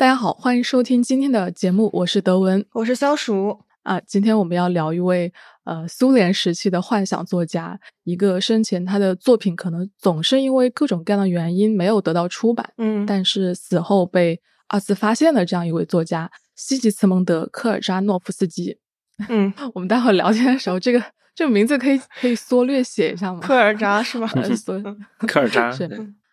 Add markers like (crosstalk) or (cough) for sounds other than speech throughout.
大家好，欢迎收听今天的节目，我是德文，我是肖鼠啊。今天我们要聊一位呃苏联时期的幻想作家，一个生前他的作品可能总是因为各种各样的原因没有得到出版，嗯，但是死后被二次发现的这样一位作家西吉茨蒙德·科尔扎诺夫斯基。嗯，(laughs) 我们待会儿聊天的时候，这个这个名字可以可以缩略写一下吗？科尔扎是吗？(laughs) 缩科尔扎是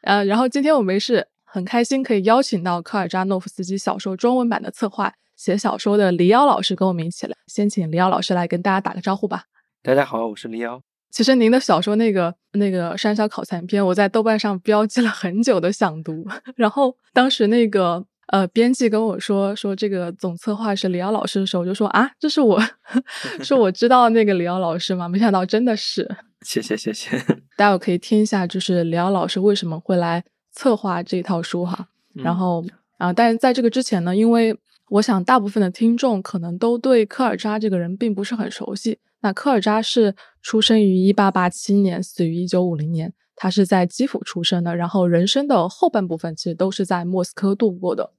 呃，然后今天我们是。很开心可以邀请到科尔扎诺夫斯基小说中文版的策划、写小说的黎瑶老师跟我们一起来。先请黎瑶老师来跟大家打个招呼吧。大家好，我是黎瑶。其实您的小说那个那个山小烤残篇，我在豆瓣上标记了很久的想读。(laughs) 然后当时那个呃编辑跟我说说这个总策划是黎瑶老师的时候，我就说啊，这是我 (laughs) 是我知道那个黎瑶老师吗？没想到真的是。谢谢谢谢。大家可以听一下，就是黎瑶老师为什么会来。策划这一套书哈，然后啊，但是在这个之前呢，因为我想大部分的听众可能都对科尔扎这个人并不是很熟悉。那科尔扎是出生于一八八七年，死于一九五零年，他是在基辅出生的，然后人生的后半部分其实都是在莫斯科度过的。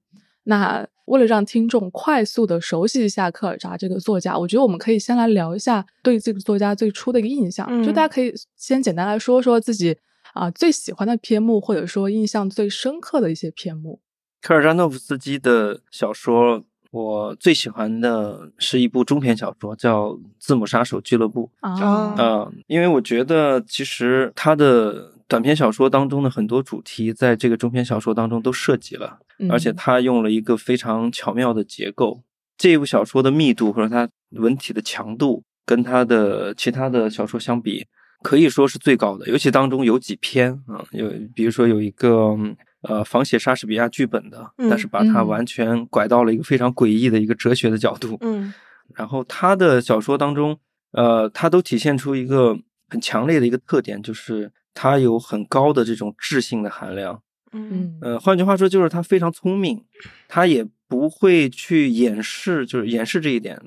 那为了让听众快速的熟悉一下科尔扎这个作家，我觉得我们可以先来聊一下对这个作家最初的一个印象，就大家可以先简单来说说自己。啊，最喜欢的篇目，或者说印象最深刻的一些篇目。科尔扎诺夫斯基的小说，我最喜欢的是一部中篇小说，叫《字母杀手俱乐部》啊。嗯，因为我觉得其实他的短篇小说当中的很多主题，在这个中篇小说当中都涉及了，而且他用了一个非常巧妙的结构。这部小说的密度或者它文体的强度，跟他的其他的小说相比。可以说是最高的，尤其当中有几篇啊，有比如说有一个呃仿写莎士比亚剧本的，但是把它完全拐到了一个非常诡异的一个哲学的角度。嗯，然后他的小说当中，呃，他都体现出一个很强烈的一个特点，就是他有很高的这种智性的含量。嗯，呃，换句话说，就是他非常聪明，他也不会去掩饰，就是掩饰这一点。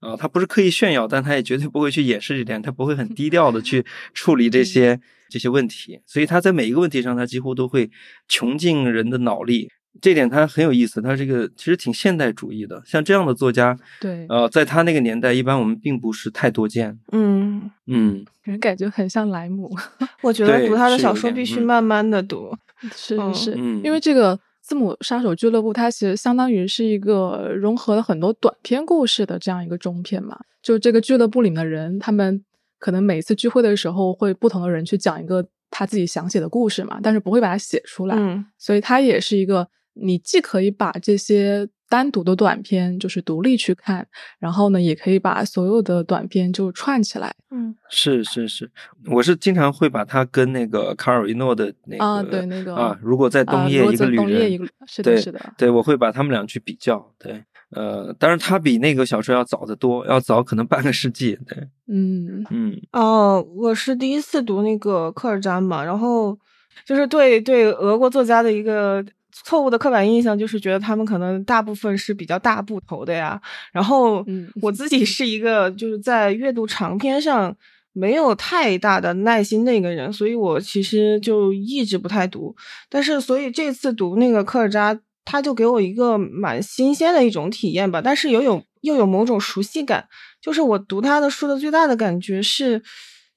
啊，他不是刻意炫耀，但他也绝对不会去掩饰这点，他不会很低调的去处理这些这些问题，所以他在每一个问题上，他几乎都会穷尽人的脑力，这点他很有意思，他这个其实挺现代主义的，像这样的作家，对，呃，在他那个年代，一般我们并不是太多见，嗯。嗯，人感觉很像莱姆，(laughs) 我觉得读他的小说必须慢慢的读，是是，因为这个。字母杀手俱乐部，它其实相当于是一个融合了很多短篇故事的这样一个中篇嘛。就这个俱乐部里面的人，他们可能每次聚会的时候，会不同的人去讲一个他自己想写的故事嘛，但是不会把它写出来。嗯，所以它也是一个，你既可以把这些。单独的短片就是独立去看，然后呢，也可以把所有的短片就串起来。嗯，是是是，我是经常会把它跟那个卡尔维诺的那个啊，对那个啊，如果在冬夜一个旅人，是的，是的，对，我会把他们俩去比较。对，呃，当然他比那个小说要早得多，要早可能半个世纪。对，嗯嗯。哦，我是第一次读那个科尔扎嘛，然后就是对对俄国作家的一个。错误的刻板印象就是觉得他们可能大部分是比较大部头的呀。然后我自己是一个就是在阅读长篇上没有太大的耐心的一个人，所以我其实就一直不太读。但是所以这次读那个科尔扎，他就给我一个蛮新鲜的一种体验吧。但是又有又有某种熟悉感，就是我读他的书的最大的感觉是，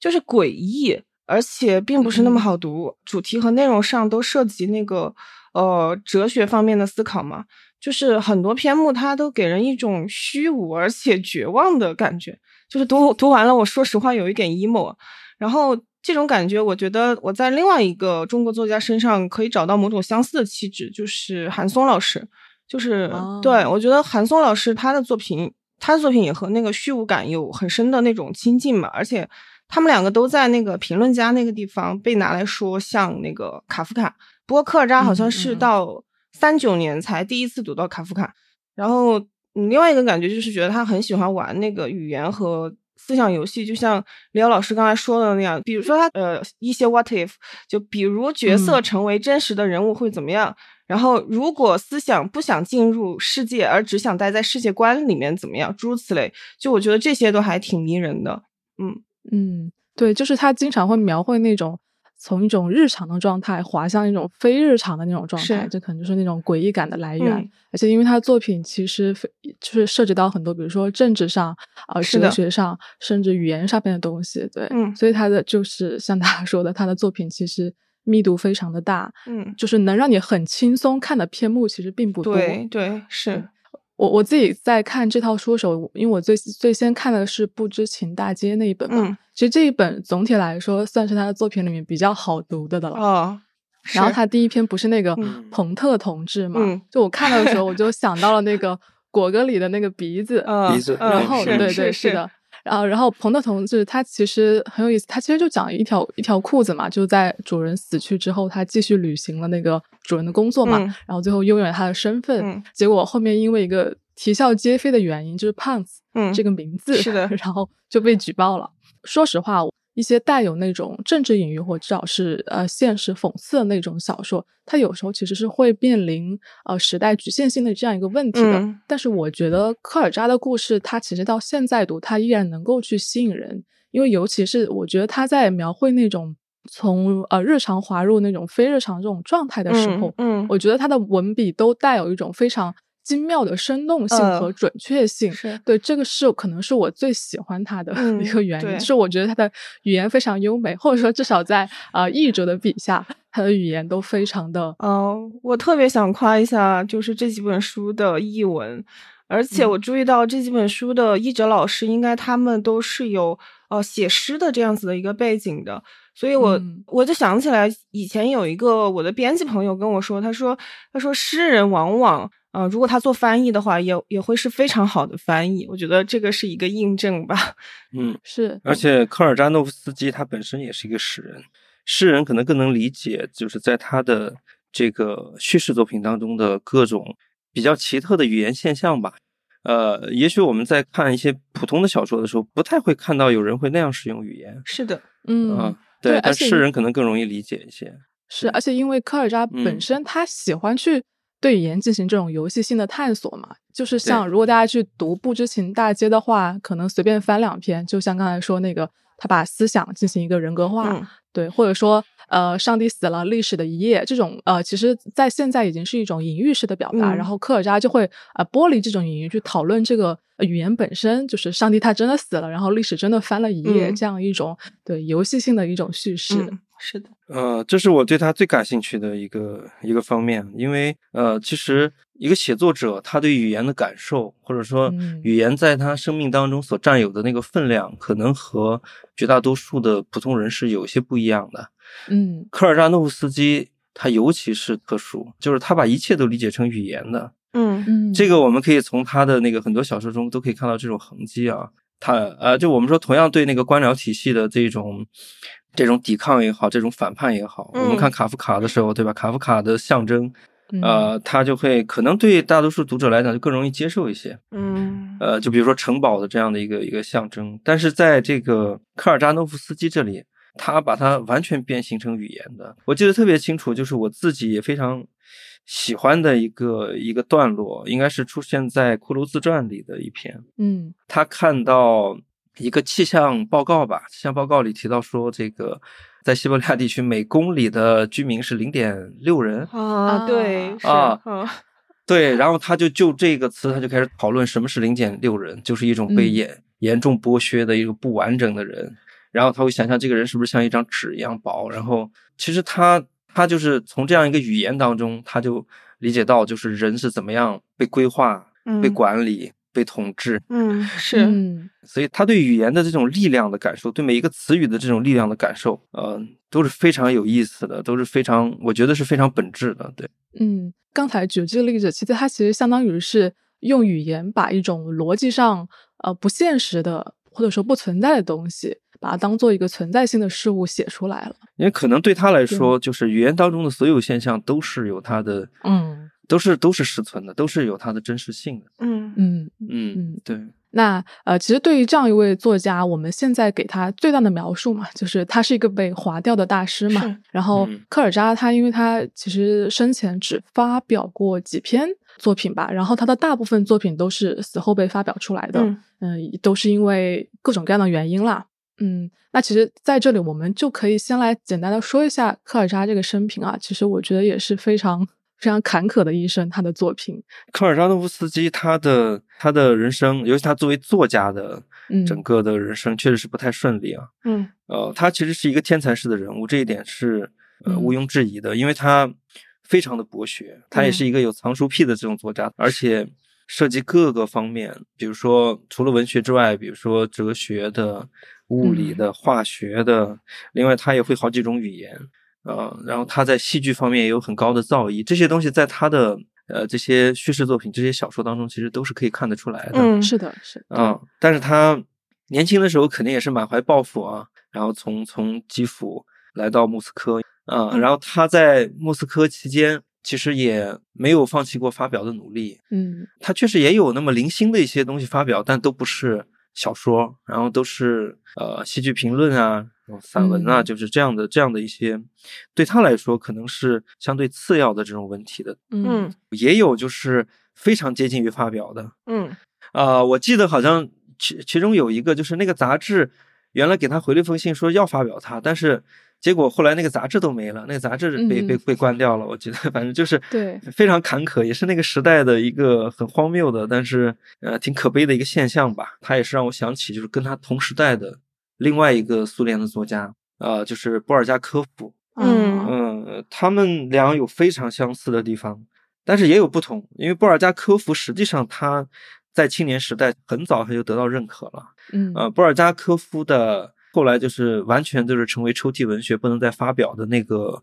就是诡异，而且并不是那么好读，主题和内容上都涉及那个。呃，哲学方面的思考嘛，就是很多篇目它都给人一种虚无而且绝望的感觉，就是读读完了，我说实话有一点 emo。然后这种感觉，我觉得我在另外一个中国作家身上可以找到某种相似的气质，就是韩松老师。就是对我觉得韩松老师他的作品，他的作品也和那个虚无感有很深的那种亲近嘛，而且他们两个都在那个评论家那个地方被拿来说像那个卡夫卡。不过科尔扎好像是到三九年才第一次读到卡夫卡，然后另外一个感觉就是觉得他很喜欢玩那个语言和思想游戏，就像李奥老师刚才说的那样，比如说他呃一些 what if，就比如角色成为真实的人物会怎么样，然后如果思想不想进入世界而只想待在世界观里面怎么样，诸如此类，就我觉得这些都还挺迷人的。嗯嗯，对，就是他经常会描绘那种。从一种日常的状态滑向一种非日常的那种状态，这可能就是那种诡异感的来源。嗯而且因为他的作品其实非就是涉及到很多，比如说政治上、呃哲学上，甚至语言上面的东西。对，嗯所以他的就是像大家说的，他的作品其实密度非常的大，嗯，就是能让你很轻松看的篇目其实并不多。对对是，我我自己在看这套书的时候，因为我最最先看的是《不知情大街》那一本嘛，嗯其实这一本总体来说算是他的作品里面比较好读的的了。哦，然后他第一篇不是那个嗯彭特同志嘛，嗯就我看到的时候，我就想到了那个 (laughs) 果戈里的那个鼻子，嗯鼻子嗯然后是对对是的。然后，然后彭德同志他其实很有意思，他其实就讲一条一条裤子嘛，就在主人死去之后，他继续履行了那个主人的工作嘛，嗯然后最后拥有了他的身份，嗯结果后面因为一个啼笑皆非的原因，就是胖子嗯这个名字，是的 (laughs) 然后就被举报了。说实话，一些带有那种政治隐喻或至少是呃现实讽刺的那种小说，它有时候其实是会面临呃时代局限性的这样一个问题的。嗯但是我觉得科尔扎的故事，它其实到现在读，它依然能够去吸引人，因为尤其是我觉得他在描绘那种从呃日常滑入那种非日常这种状态的时候，嗯嗯我觉得他的文笔都带有一种非常精妙的生动性嗯和准确性。是。对，这个是可能是我最喜欢他的嗯一个原因，是我觉得他的语言非常优美，或者说至少在呃译者的笔下，他的语言都非常的嗯，我特别想夸一下，就是这几本书的译文，而且嗯。我注意到这几本书的译者老师，应该他们都是有呃写诗的这样子的一个背景的，所以我、嗯。我就想起来以前有一个我的编辑朋友跟我说，他说他说诗人往往呃如果他做翻译的话，也也会是非常好的翻译，我觉得这个是一个印证吧。嗯，是而且科尔扎诺夫斯基他本身也是一个诗人，诗人可能更能理解，就是在他的这个叙事作品当中的各种比较奇特的语言现象吧。呃，也许我们在看一些普通的小说的时候，不太会看到有人会那样使用语言是的，嗯。啊、对对，但而且诗人可能更容易理解一些。是，而且因为科尔扎本嗯身他喜欢去对语言进行这种游戏性的探索嘛，就是像如果大家去读《不知情大街》的话，可能随便翻两篇，就像刚才说那个，他把思想进行一个人格化，嗯对，或者说呃，上帝死了，历史的一页这种呃，其实在现在已经是一种隐喻式的表达，嗯然后科尔扎就会呃剥离这种隐喻去讨论这个。呃语言本身就是上帝他真的死了，然后历史真的翻了一页，嗯这样一种对游戏性的一种叙事。嗯，是的，呃，这是我对他最感兴趣的一个一个方面，因为呃，其实一个写作者他对语言的感受，或者说嗯语言在他生命当中所占有的那个分量，可能和绝大多数的普通人是有些不一样的。嗯科尔扎诺夫斯基他尤其是特殊，就是他把一切都理解成语言的。嗯嗯，这个我们可以从他的那个很多小说中都可以看到这种痕迹啊。他呃，就我们说同样对那个官僚体系的这种这种抵抗也好，这种反叛也好，嗯我们看卡夫卡的时候，对吧？卡夫卡的象征，嗯呃，他就会可能对大多数读者来讲就更容易接受一些。嗯呃，就比如说城堡的这样的一个一个象征，但是在这个科尔扎诺夫斯基这里，他把它完全变形成语言的。我记得特别清楚，就是我自己也非常喜欢的一个一个段落，应该是出现在《骷髅自传》里的一篇。嗯他看到一个气象报告吧，气象报告里提到说，这个在西伯利亚地区每公里的居民是零点六人。啊，对，是 (laughs) 对，然后他就就这个词，他就开始讨论什么是零点六人，就是一种被嗯严、严重剥削的一个不完整的人。然后他会想象这个人是不是像一张纸一样薄。然后其实他他就是从这样一个语言当中，他就理解到就是人是怎么样被规划、被嗯管理、被统治。嗯是嗯所以他对语言的这种力量的感受，对每一个词语的这种力量的感受，呃，都是非常有意思的，都是非常，我觉得是非常本质的。对，嗯，刚才举这个例子，其实它其实相当于是用语言把一种逻辑上呃不现实的或者说不存在的东西，把它当做一个存在性的事物写出来了。因为可能对他来说，就是语言当中的所有现象都是有它的，嗯都是都是实存的，都是有它的真实性的。嗯嗯嗯，嗯。对，那呃，其实对于这样一位作家，我们现在给他最大的描述嘛，就是他是一个被划掉的大师嘛。然后嗯科尔扎他，因为他其实生前只发表过几篇作品吧，然后他的大部分作品都是死后被发表出来的，嗯嗯、都是因为各种各样的原因啦。嗯，那其实在这里我们就可以先来简单的说一下科尔扎这个生平啊。其实我觉得也是非常非常坎坷的一生，他的作品。科尔扎诺夫斯基他的他的人生，尤其他作为作家的整个的人生，确实是不太顺利啊。嗯，呃，他其实是一个天才式的人物，这一点是呃毋庸置疑的，因为他非常的博学，他也是一个有藏书癖的这种作家，而且。涉及各个方面，比如说除了文学之外，比如说哲学的、物理的、化学的，另外他也会好几种语言，呃，然后他在戏剧方面也有很高的造诣，这些东西在他的呃这些叙事作品、这些小说当中，其实都是可以看得出来的。嗯，是的，是啊，但是他年轻的时候肯定也是满怀抱负啊，然后从从基辅来到莫斯科啊，然后他在莫斯科期间。其实也没有放弃过发表的努力，嗯，他确实也有那么零星的一些东西发表，但都不是小说，然后都是呃戏剧评论啊、散文啊，就是这样的这样的一些，对他来说可能是相对次要的这种文体的，嗯，也有就是非常接近于发表的，嗯，啊，我记得好像其其中有一个就是那个杂志原来给他回了一封信说要发表他，但是。结果后来那个杂志都没了，那个杂志被被被关掉了。我记得，反正就是对非常坎坷，也是那个时代的一个很荒谬的，但是呃挺可悲的一个现象吧。他也是让我想起，就是跟他同时代的另外一个苏联的作家，呃，就是波尔加科夫。嗯嗯，他们俩有非常相似的地方，但是也有不同。因为波尔加科夫实际上他在青年时代很早他就得到认可了。嗯，呃，波尔加科夫的。后来就是完全就是成为抽屉文学不能再发表的那个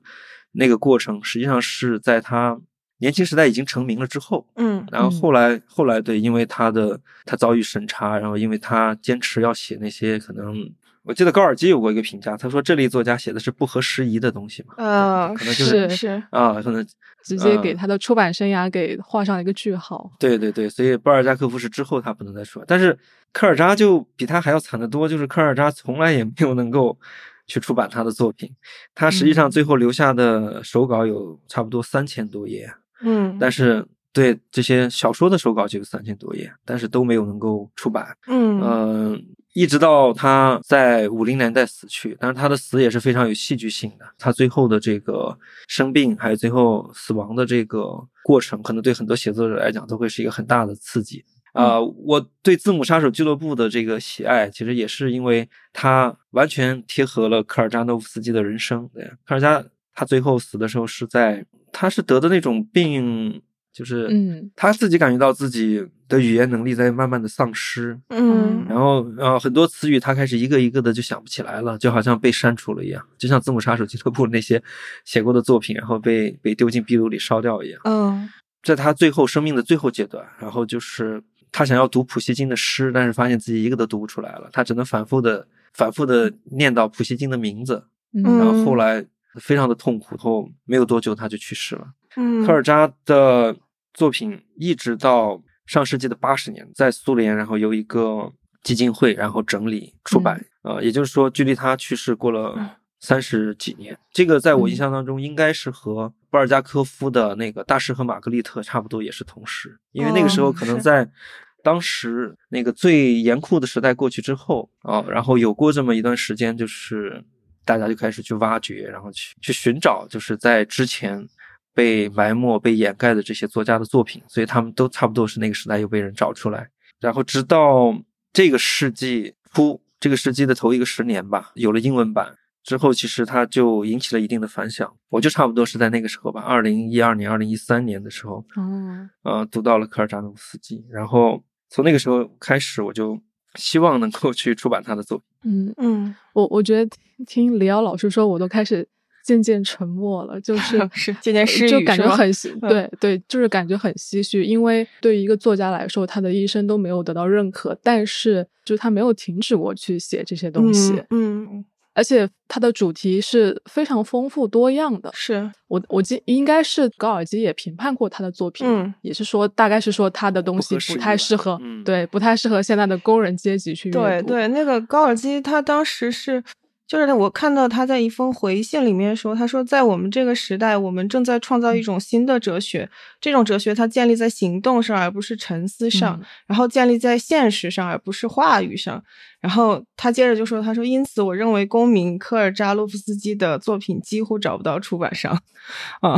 那个过程，实际上是在他年轻时代已经成名了之后，嗯，然后后来后来对，因为他的他遭遇审查，然后因为他坚持要写那些可能。我记得高尔基有过一个评价，他说这类作家写的是不合时宜的东西嘛，啊，可能就是是啊，可能直接给他的出版生涯给画上了一个句号。对对对，所以波尔加科夫是之后他不能再说，但是科尔扎就比他还要惨得多，就是科尔扎从来也没有能够去出版他的作品，他实际上最后留下的手稿有差不多三千多页，嗯，但是对这些小说的手稿就有三千多页，但是都没有能够出版，嗯嗯。一直到他在五零年代死去，但是他的死也是非常有戏剧性的。他最后的这个生病，还有最后死亡的这个过程，可能对很多写作者来讲都会是一个很大的刺激啊！我对《字母杀手俱乐部》的这个喜爱，其实也是因为他完全贴合了科尔扎诺夫斯基的人生。对，科尔扎他最后死的时候是在，他是得的那种病。就是，嗯，他自己感觉到自己的语言能力在慢慢的丧失，嗯，然后，呃，很多词语他开始一个一个的就想不起来了，就好像被删除了一样，就像《字母杀手俱乐部》那些写过的作品，然后被被丢进壁炉里烧掉一样。嗯，在他最后生命的最后阶段，然后就是他想要读普希金的诗，但是发现自己一个都读不出来了，他只能反复的反复的念到普希金的名字，嗯然后后来非常的痛苦，后没有多久他就去世了。嗯，科尔扎的。作品一直到上世纪的八十年，在苏联，然后由一个基金会然后整理出版，呃，也就是说，距离他去世过了三十几年。这个在我印象当中，应该是和布尔加科夫的那个《大师和玛格丽特》差不多，也是同时。因为那个时候可能在当时那个最严酷的时代过去之后啊，然后有过这么一段时间，就是大家就开始去挖掘，然后去去寻找，就是在之前。被埋没、被掩盖的这些作家的作品，所以他们都差不多是那个时代又被人找出来。然后直到这个世纪初，这个世纪的头一个十年吧，有了英文版之后，其实它就引起了一定的反响。我就差不多是在那个时候吧，二零一二年、二零一三年的时候，哦，呃，读到了科尔扎诺夫斯基，然后从那个时候开始，我就希望能够去出版他的作品。嗯嗯，我我觉得听李瑶老师说，我都开始。渐渐沉默了，就 (laughs) 是是渐渐失语，就感觉很对对，就是感觉很唏嘘。因为对于一个作家来说，他的一生都没有得到认可，但是就是他没有停止过去写这些东西。嗯，而且他的主题是非常丰富多样的。是我我记应该是高尔基也评判过他的作品，嗯，也是说大概是说他的东西不太适合，对，不太适合现在的工人阶级去阅读。对对，那个高尔基他当时是。就是我看到他在一封回信里面说，他说在我们这个时代，我们正在创造一种新的哲学，这种哲学它建立在行动上，而不是沉思上，然后建立在现实上，而不是话语上。然后他接着就说，他说因此我认为公民科尔扎洛夫斯基的作品几乎找不到出版商。啊，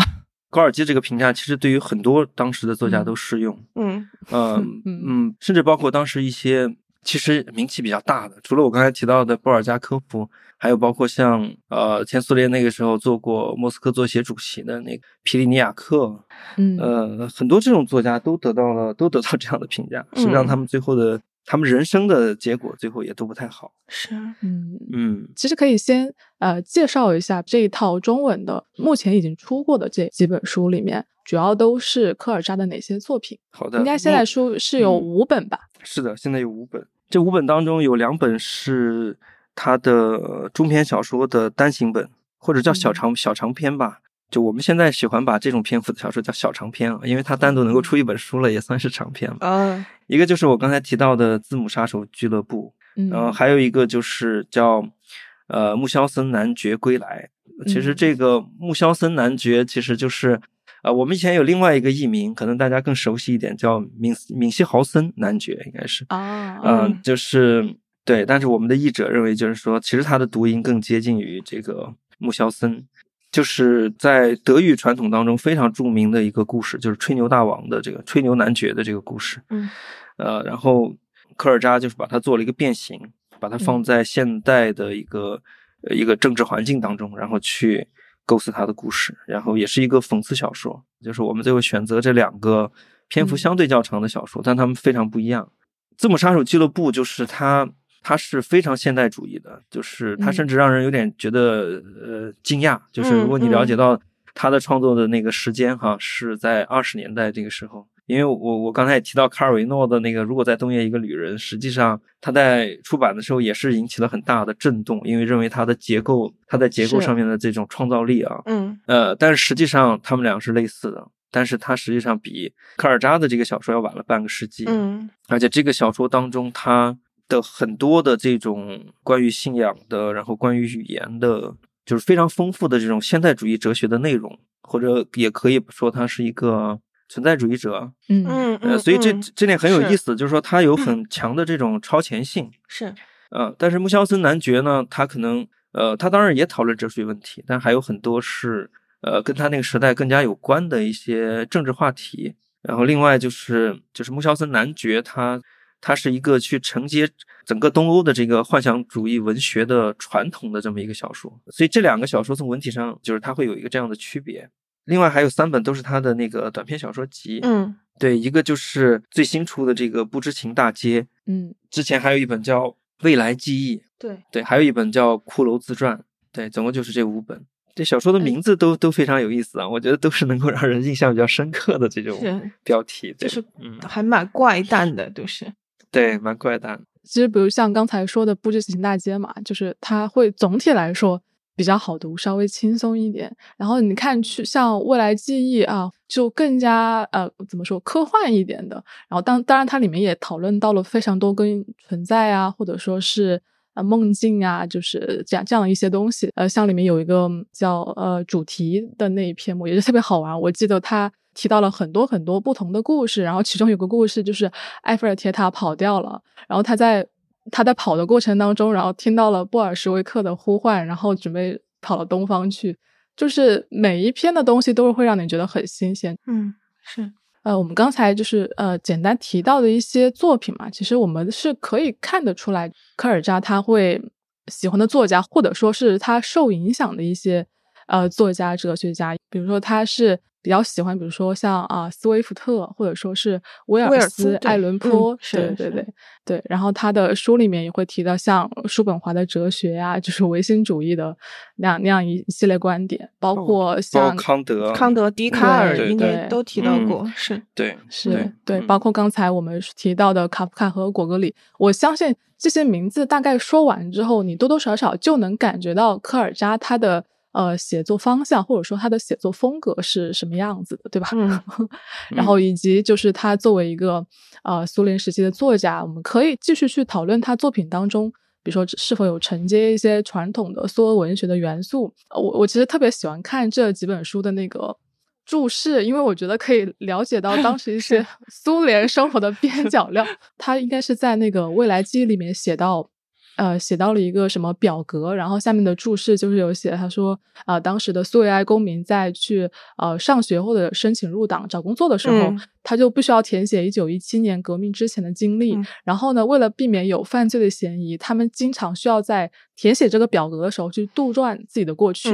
高尔基这个评价其实对于很多当时的作家都适用。(laughs) 嗯嗯嗯，甚至包括当时一些。其实名气比较大的，除了我刚才提到的布尔加科夫，还有包括像呃前苏联那个时候做过莫斯科作协主席的那个皮利尼亚克，嗯。呃很多这种作家都得到了都得到这样的评价，实际上他们最后的他们人生的结果最后也都不太好。是，嗯嗯，其实可以先呃介绍一下这一套中文的目前已经出过的这几本书里面，主要都是科尔扎的哪些作品？好的，应该现在书是有五本吧？是的，现在有五本。这五本当中有两本是他的中篇小说的单行本，或者叫小长小长篇吧。就我们现在喜欢把这种篇幅的小说叫小长篇啊，因为它单独能够出一本书了，也算是长篇了。啊，一个就是我刚才提到的《字母杀手俱乐部》，然后还有一个就是叫呃穆肖森男爵归来。其实这个穆肖森男爵其实就是。呃，我们以前有另外一个译名，可能大家更熟悉一点，叫敏敏西豪森男爵，应该是啊，嗯，就是对，但是我们的译者认为，就是说，其实他的读音更接近于这个穆肖森，就是在德语传统当中非常著名的一个故事，就是吹牛大王的这个吹牛男爵的这个故事，嗯，呃，然后科尔扎就是把它做了一个变形，把它放在现代的一个一个政治环境当中，然后去。构思他的故事，然后也是一个讽刺小说，就是我们最后选择这两个篇幅相对较长的小说，但他们非常不一样。字母杀手俱乐部就是他，他是非常现代主义的，就是他甚至让人有点觉得呃惊讶，就是如果你了解到他的创作的那个时间哈，是在二十年代这个时候。因为我我刚才也提到卡尔维诺的那个《如果在冬夜一个旅人》，实际上他在出版的时候也是引起了很大的震动，因为认为他的结构，他在结构上面的这种创造力啊，嗯。呃，但是实际上他们俩是类似的，但是他实际上比卡尔扎的这个小说要晚了半个世纪，嗯，而且这个小说当中他的很多的这种关于信仰的，然后关于语言的，就是非常丰富的这种现代主义哲学的内容，或者也可以说他是一个。存在主义者，嗯嗯呃，所以这这点很有意思，就是说他有很强的这种超前性，是，嗯，但是穆肖森男爵呢，他可能，呃，他当然也讨论哲学问题，但还有很多是，呃，跟他那个时代更加有关的一些政治话题。然后另外就是，就是穆肖森男爵，他他是一个去承接整个东欧的这个幻想主义文学的传统的这么一个小说，所以这两个小说从文体上就是它会有一个这样的区别。另外还有三本都是他的那个短篇小说集，嗯，对，一个就是最新出的这个《不知情大街》，嗯，之前还有一本叫《未来记忆》，对对，还有一本叫《骷髅自传》，对，总共就是这五本。这小说的名字都都非常有意思啊，我觉得都是能够让人印象比较深刻的这种标题，就是嗯，还蛮怪诞的，都是对，蛮怪的。其实比如像刚才说的《不知情大街》嘛，就是它会总体来说。比较好读，稍微轻松一点。然后你看，去像未来记忆啊，就更加呃怎么说科幻一点的。然后当当然，它里面也讨论到了非常多跟存在啊，或者说是呃梦境啊，就是这样这样的一些东西。呃，像里面有一个叫呃主题的那一篇我，也是特别好玩。我记得他提到了很多很多不同的故事，然后其中有个故事就是埃菲尔铁塔跑掉了，然后他在。他在跑的过程当中，然后听到了布尔什维克的呼唤，然后准备跑到东方去。就是每一篇的东西都是会让你觉得很新鲜。嗯，是。呃，我们刚才就是呃简单提到的一些作品嘛，其实我们是可以看得出来，科尔扎他会喜欢的作家，或者说是他受影响的一些呃作家、哲学家，比如说他是。比较喜欢，比如说像啊，斯威夫特，或者说是威尔斯、艾伦坡，对对对对。然后他的书里面也会提到像叔本华的哲学呀，就是唯心主义的那样那样一系列观点，包括像康德、康德、笛卡尔，应该都提到过。是对，是对，包括刚才我们提到的卡夫卡和果戈里，我相信这些名字大概说完之后，你多多少少就能感觉到科尔扎他的。呃，写作方向或者说他的写作风格是什么样子的，对吧？嗯，(laughs) 然后以及就是他作为一个呃苏联时期的作家，我们可以继续去讨论他作品当中，比比如说是否有承接一些传统的苏俄文学的元素。我我其实特别喜欢看这几本书的那个注释，因为我觉得可以了解到当时一些苏联生活的边角料。他应该是在那个未来记忆里面写到。呃，写到了一个什么表格，然后下面的注释就是有写，他说啊，当时的苏维埃公民在去呃上学或者申请入党、找工作的时候，他就不需要填写一九一七年革命之前的经历。然后呢，为了避免有犯罪的嫌疑，他们经常需要在填写这个表格的时候去杜撰自己的过去，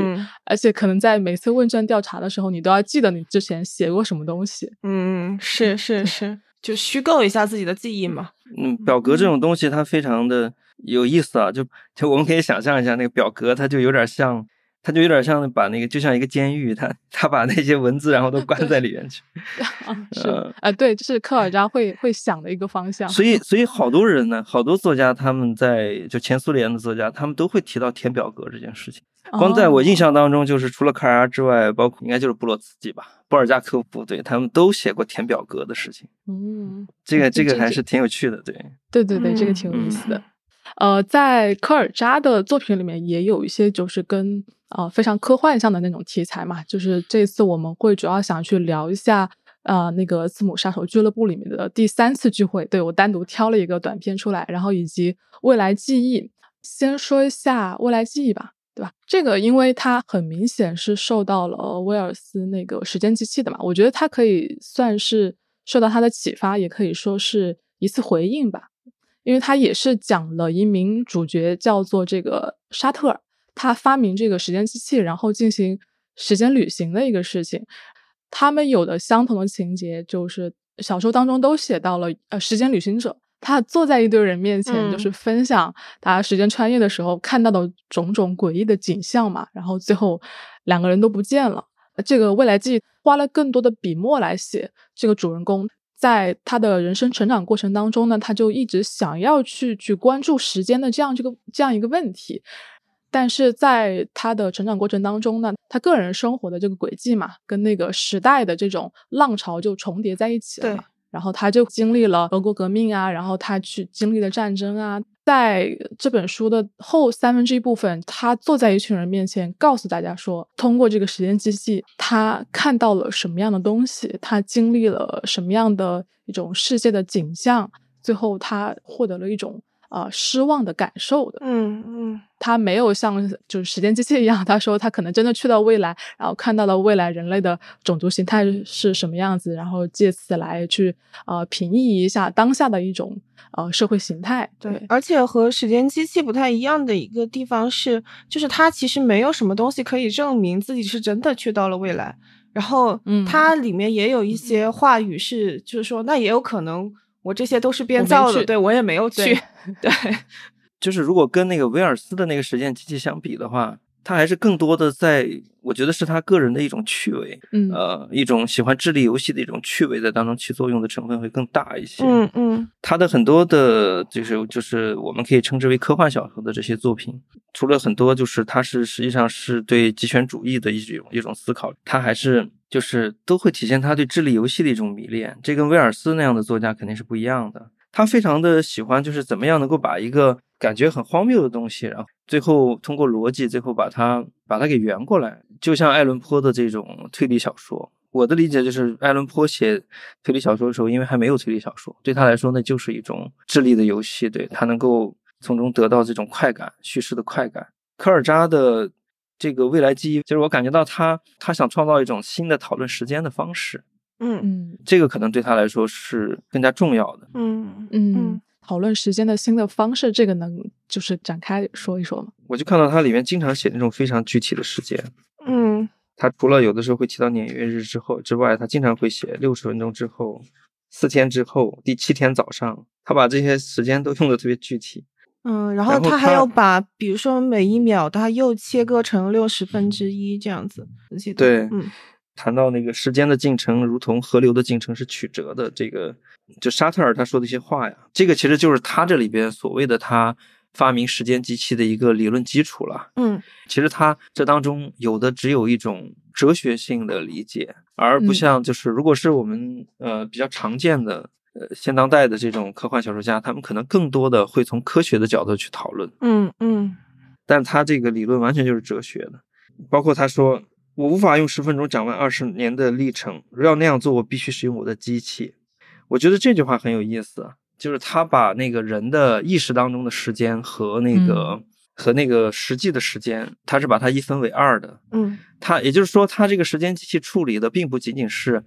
而且可能在每次问卷调查的时候，你都要记得你之前写过什么东西。嗯，是是是，就虚构一下自己的记忆嘛。嗯，表格这种东西它非常的。有意思啊，就就我们可以想象一下那个表格，它就有点像，它就有点像把那个就像一个监狱，它它把那些文字然后都 (laughs) 关在里面去。(laughs) (laughs) 是啊，对，这是科尔扎会会想的一个方向。所以，所以好多人呢，好多作家他们在就前苏联的作家，他们都会提到填表格这件事情。光在我印象当中，就是除了科尔扎之外，包括应该就是布洛茨基吧，布尔加科夫，对他们都写过填表格的事情。嗯，这个这个还是挺有趣的，对。对对对，这个挺有意思的。呃，在科尔扎的作品里面也有一些就是跟呃非常科幻向的那种题材嘛，就是这次我们会主要想去聊一下呃那个字母杀手俱乐部里面的第三次聚会，对我单独挑了一个短片出来，然后以及未来记忆，先说一下未来记忆吧，对吧？这个因为它很明显是受到了威尔斯那个时间机器的嘛，我觉得它可以算是受到他的启发，也可以说是一次回应吧。因为他也是讲了一名主角叫做这个沙特尔，他发明这个时间机器，然后进行时间旅行的一个事情。他们有的相同的情节，就是小说当中都写到了，呃，时间旅行者他坐在一堆人面前，就是分享他时间穿越的时候看到的种种诡异的景象嘛。然后最后两个人都不见了。这个未来记花了更多的笔墨来写这个主人公。在他的人生成长过程当中呢，他就一直想要去去关注时间的这样这个这样一个问题，但是在他的成长过程当中呢，他个人生活的这个轨迹嘛，跟那个时代的这种浪潮就重叠在一起了。然后他就经历了俄国革命啊，然后他去经历了战争啊，在这本书的后三分之一部分，他坐在一群人面前，告诉大家说，通过这个时间机器，他看到了什么样的东西，他经历了什么样的一种世界的景象，最后他获得了一种。啊，失望的感受的，嗯嗯，他没有像就是时间机器一样，他说他可能真的去到未来，然后看到了未来人类的种族形态是什么样子，然后借此来去呃平抑一下当下的一种呃社会形态。对，而且和时间机器不太一样的一个地方是，就是他其实没有什么东西可以证明自己是真的去到了未来，然后它里面也有一些话语是，就是说那也有可能。我这些都是编造的，对我也没有去。(laughs) 对，(laughs) 就是如果跟那个威尔斯的那个实践机器相比的话，他还是更多的在，我觉得是他个人的一种趣味，嗯，呃，一种喜欢智力游戏的一种趣味在当中起作用的成分会更大一些。嗯嗯，他的很多的，就是就是我们可以称之为科幻小说的这些作品，除了很多就是他是实际上是对极权主义的一种一种思考，他还是。就是都会体现他对智力游戏的一种迷恋，这跟威尔斯那样的作家肯定是不一样的。他非常的喜欢，就是怎么样能够把一个感觉很荒谬的东西，然后最后通过逻辑，最后把它把它给圆过来。就像爱伦坡的这种推理小说，我的理解就是，爱伦坡写推理小说的时候，因为还没有推理小说，对他来说那就是一种智力的游戏，对他能够从中得到这种快感，叙事的快感。科尔扎的。这个未来记忆，就是我感觉到他，他想创造一种新的讨论时间的方式。嗯嗯，这个可能对他来说是更加重要的。嗯嗯，讨论时间的新的方式，这个能就是展开说一说吗？我就看到他里面经常写那种非常具体的时间。嗯，他除了有的时候会提到年月日之后之外，他经常会写六十分钟之后、四天之后、第七天早上，他把这些时间都用的特别具体。嗯，然后他还要把，比如说每一秒，他又切割成六十分之一这样子。对，嗯，谈到那个时间的进程，如同河流的进程是曲折的，这个就沙特尔他说的一些话呀，这个其实就是他这里边所谓的他发明时间机器的一个理论基础了。嗯，其实他这当中有的只有一种哲学性的理解，而不像就是如果是我们呃比较常见的。呃现当代的这种科幻小说家，他们可能更多的会从科学的角度去讨论。嗯嗯，但他这个理论完全就是哲学的，包括他说。我无法用十分钟讲完二十年的历程。如要那样做，我必须使用我的机器。我觉得这句话很有意思，就是他把那个人的意识当中的时间和那个和那个实际的时间，他是把它一分为二的。嗯，他也就是说，他这个时间机器处理的并不仅仅是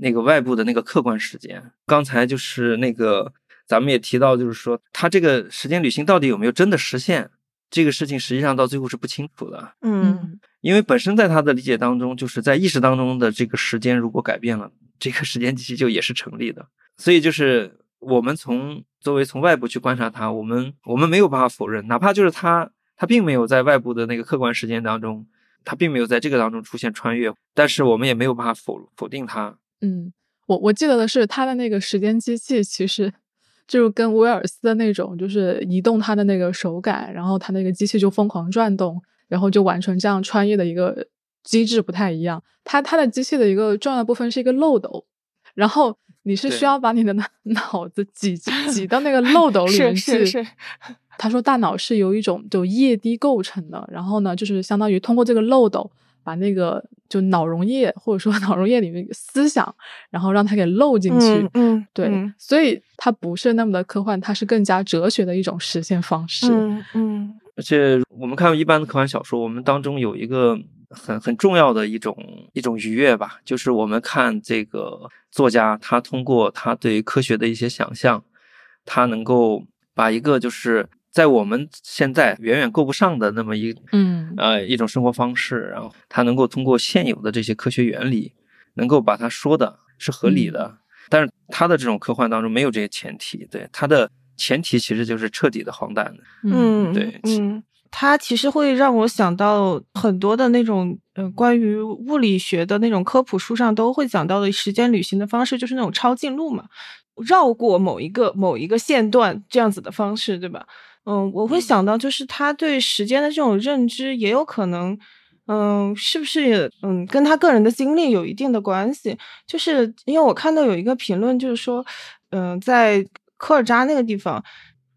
那个外部的那个客观时间。刚才就是那个咱们也提到，就是说他这个时间旅行到底有没有真的实现？这个事情实际上到最后是不清楚的，嗯，因为本身在他的理解当中，就是在意识当中的这个时间如果改变了，这个时间机器就也是成立的。所以就是我们从作为从外部去观察它，我们我们没有办法否认，哪怕就是他他并没有在外部的那个客观时间当中，他并没有在这个当中出现穿越，但是我们也没有办法否否定它。嗯，我我记得的是他的那个时间机器其实。就是跟威尔斯的那种，就是移动它的那个手感，然后它那个机器就疯狂转动，然后就完成这样穿越的一个机制不太一样。它它的机器的一个重要部分是一个漏斗，然后你是需要把你的脑 (laughs) 子挤挤到那个 (laughs) 漏斗里面去。是是是。他说大脑是由一种就液滴构成的，然后呢，就是相当于通过这个漏斗把那个。就脑溶液，或者说 (laughs) 脑溶液里面思想，然后让它给漏进去。嗯，对，所以它不是那么的科幻，它是更加哲学的一种实现方式。嗯嗯。而且我们看一般的科幻小说，我们当中有一个很很重要的一种一种愉悦吧，就是我们看这个作家，他通过他对科学的一些想象，他能够把一个就是。在我们现在远远够不上的那么一嗯呃一种生活方式，然后它能够通过现有的这些科学原理，能够把它说的是合理的，但是他的这种科幻当中没有这些前提，对他的前提其实就是彻底的荒诞的，嗯对嗯，它其实会让我想到很多的那种呃关于物理学的那种科普书上都会讲到的时间旅行的方式，就是那种抄近路嘛，绕过某一个某一个线段这样子的方式，对吧？嗯，我会想到，就是他对时间的这种认知，也有可能，嗯，是不是，嗯，跟他个人的经历有一定的关系？就是因为我看到有一个评论，就是说，嗯，在科尔扎那个地方，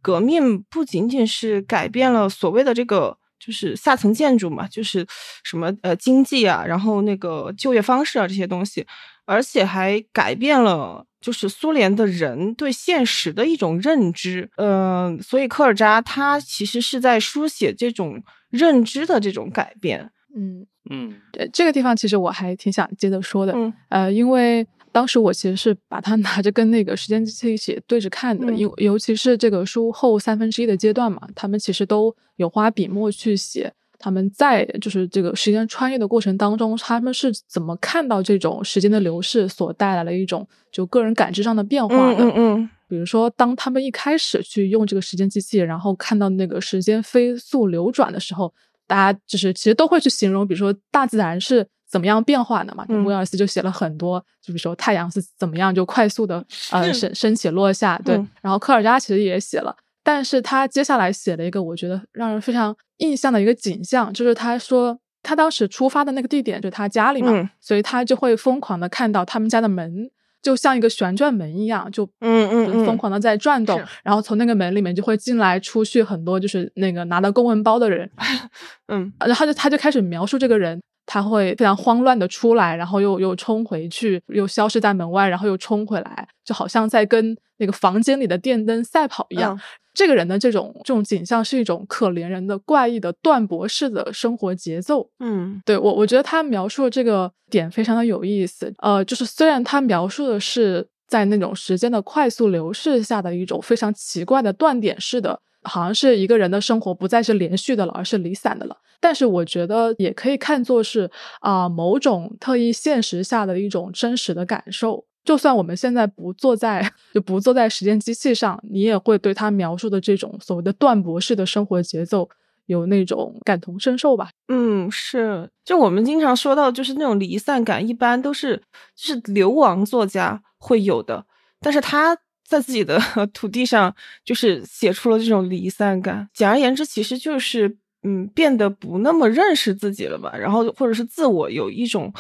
革命不仅仅是改变了所谓的这个，就是下层建筑嘛，就是什么呃经济啊，然后那个就业方式啊这些东西，而且还改变了。就是苏联的人对现实的一种认知，嗯，所以科尔扎他其实是在书写这种认知的这种改变，嗯嗯，对这个地方其实我还挺想接着说的，嗯呃，因为当时我其实是把它 (laughs) 拿着跟那个时间机器一起对着看的，尤尤其是这个书后三分之一的阶段嘛，他们其实都有花笔墨去写。他们在就是这个时间穿越的过程当中，他们是怎么看到这种时间的流逝所带来的一种就个人感知上的变化的？嗯嗯。比如说，当他们一开始去用这个时间机器，然后看到那个时间飞速流转的时候，大家就是其实都会去形容，比如说大自然是怎么样变化的嘛。威尔斯就写了很多，就比如说太阳是怎么样就快速的呃升升起落下，对。然后科尔扎其实也写了。但是他接下来写了一个我觉得让人非常印象的一个景象，就是他说他当时出发的那个地点就是他家里嘛，所以他就会疯狂的看到他们家的门就像一个旋转门一样，就嗯嗯疯狂的在转动，然后从那个门里面就会进来出去很多就是那个拿到公文包的人，(laughs) 嗯，然后就他就开始描述这个人。他会非常慌乱的出来，然后又又冲回去，又消失在门外，然后又冲回来，就好像在跟那个房间里的电灯赛跑一样。这个人的这种这种景象是一种可怜人的怪异的断驳式的生活节奏。嗯，对我我觉得他描述的这个点非常的有意思。呃，就是虽然他描述的是在那种时间的快速流逝下的一种非常奇怪的断点式的。好像是一个人的生活不再是连续的了，而是离散的了。但是我觉得也可以看作是啊某种特异现实下的一种真实的感受。就算我们现在不坐在 (laughs) 就不坐在时间机器上，你也会对他描述的这种所谓的断驳式的生活节奏有那种感同身受吧？嗯，是。就我们经常说到，就是那种离散感，一般都是就是流亡作家会有的，但是他。在自己的 (laughs) 土地上，就是写出了这种离散感。简而言之，其实就是嗯，变得不那么认识自己了吧？然后或者是自我有一种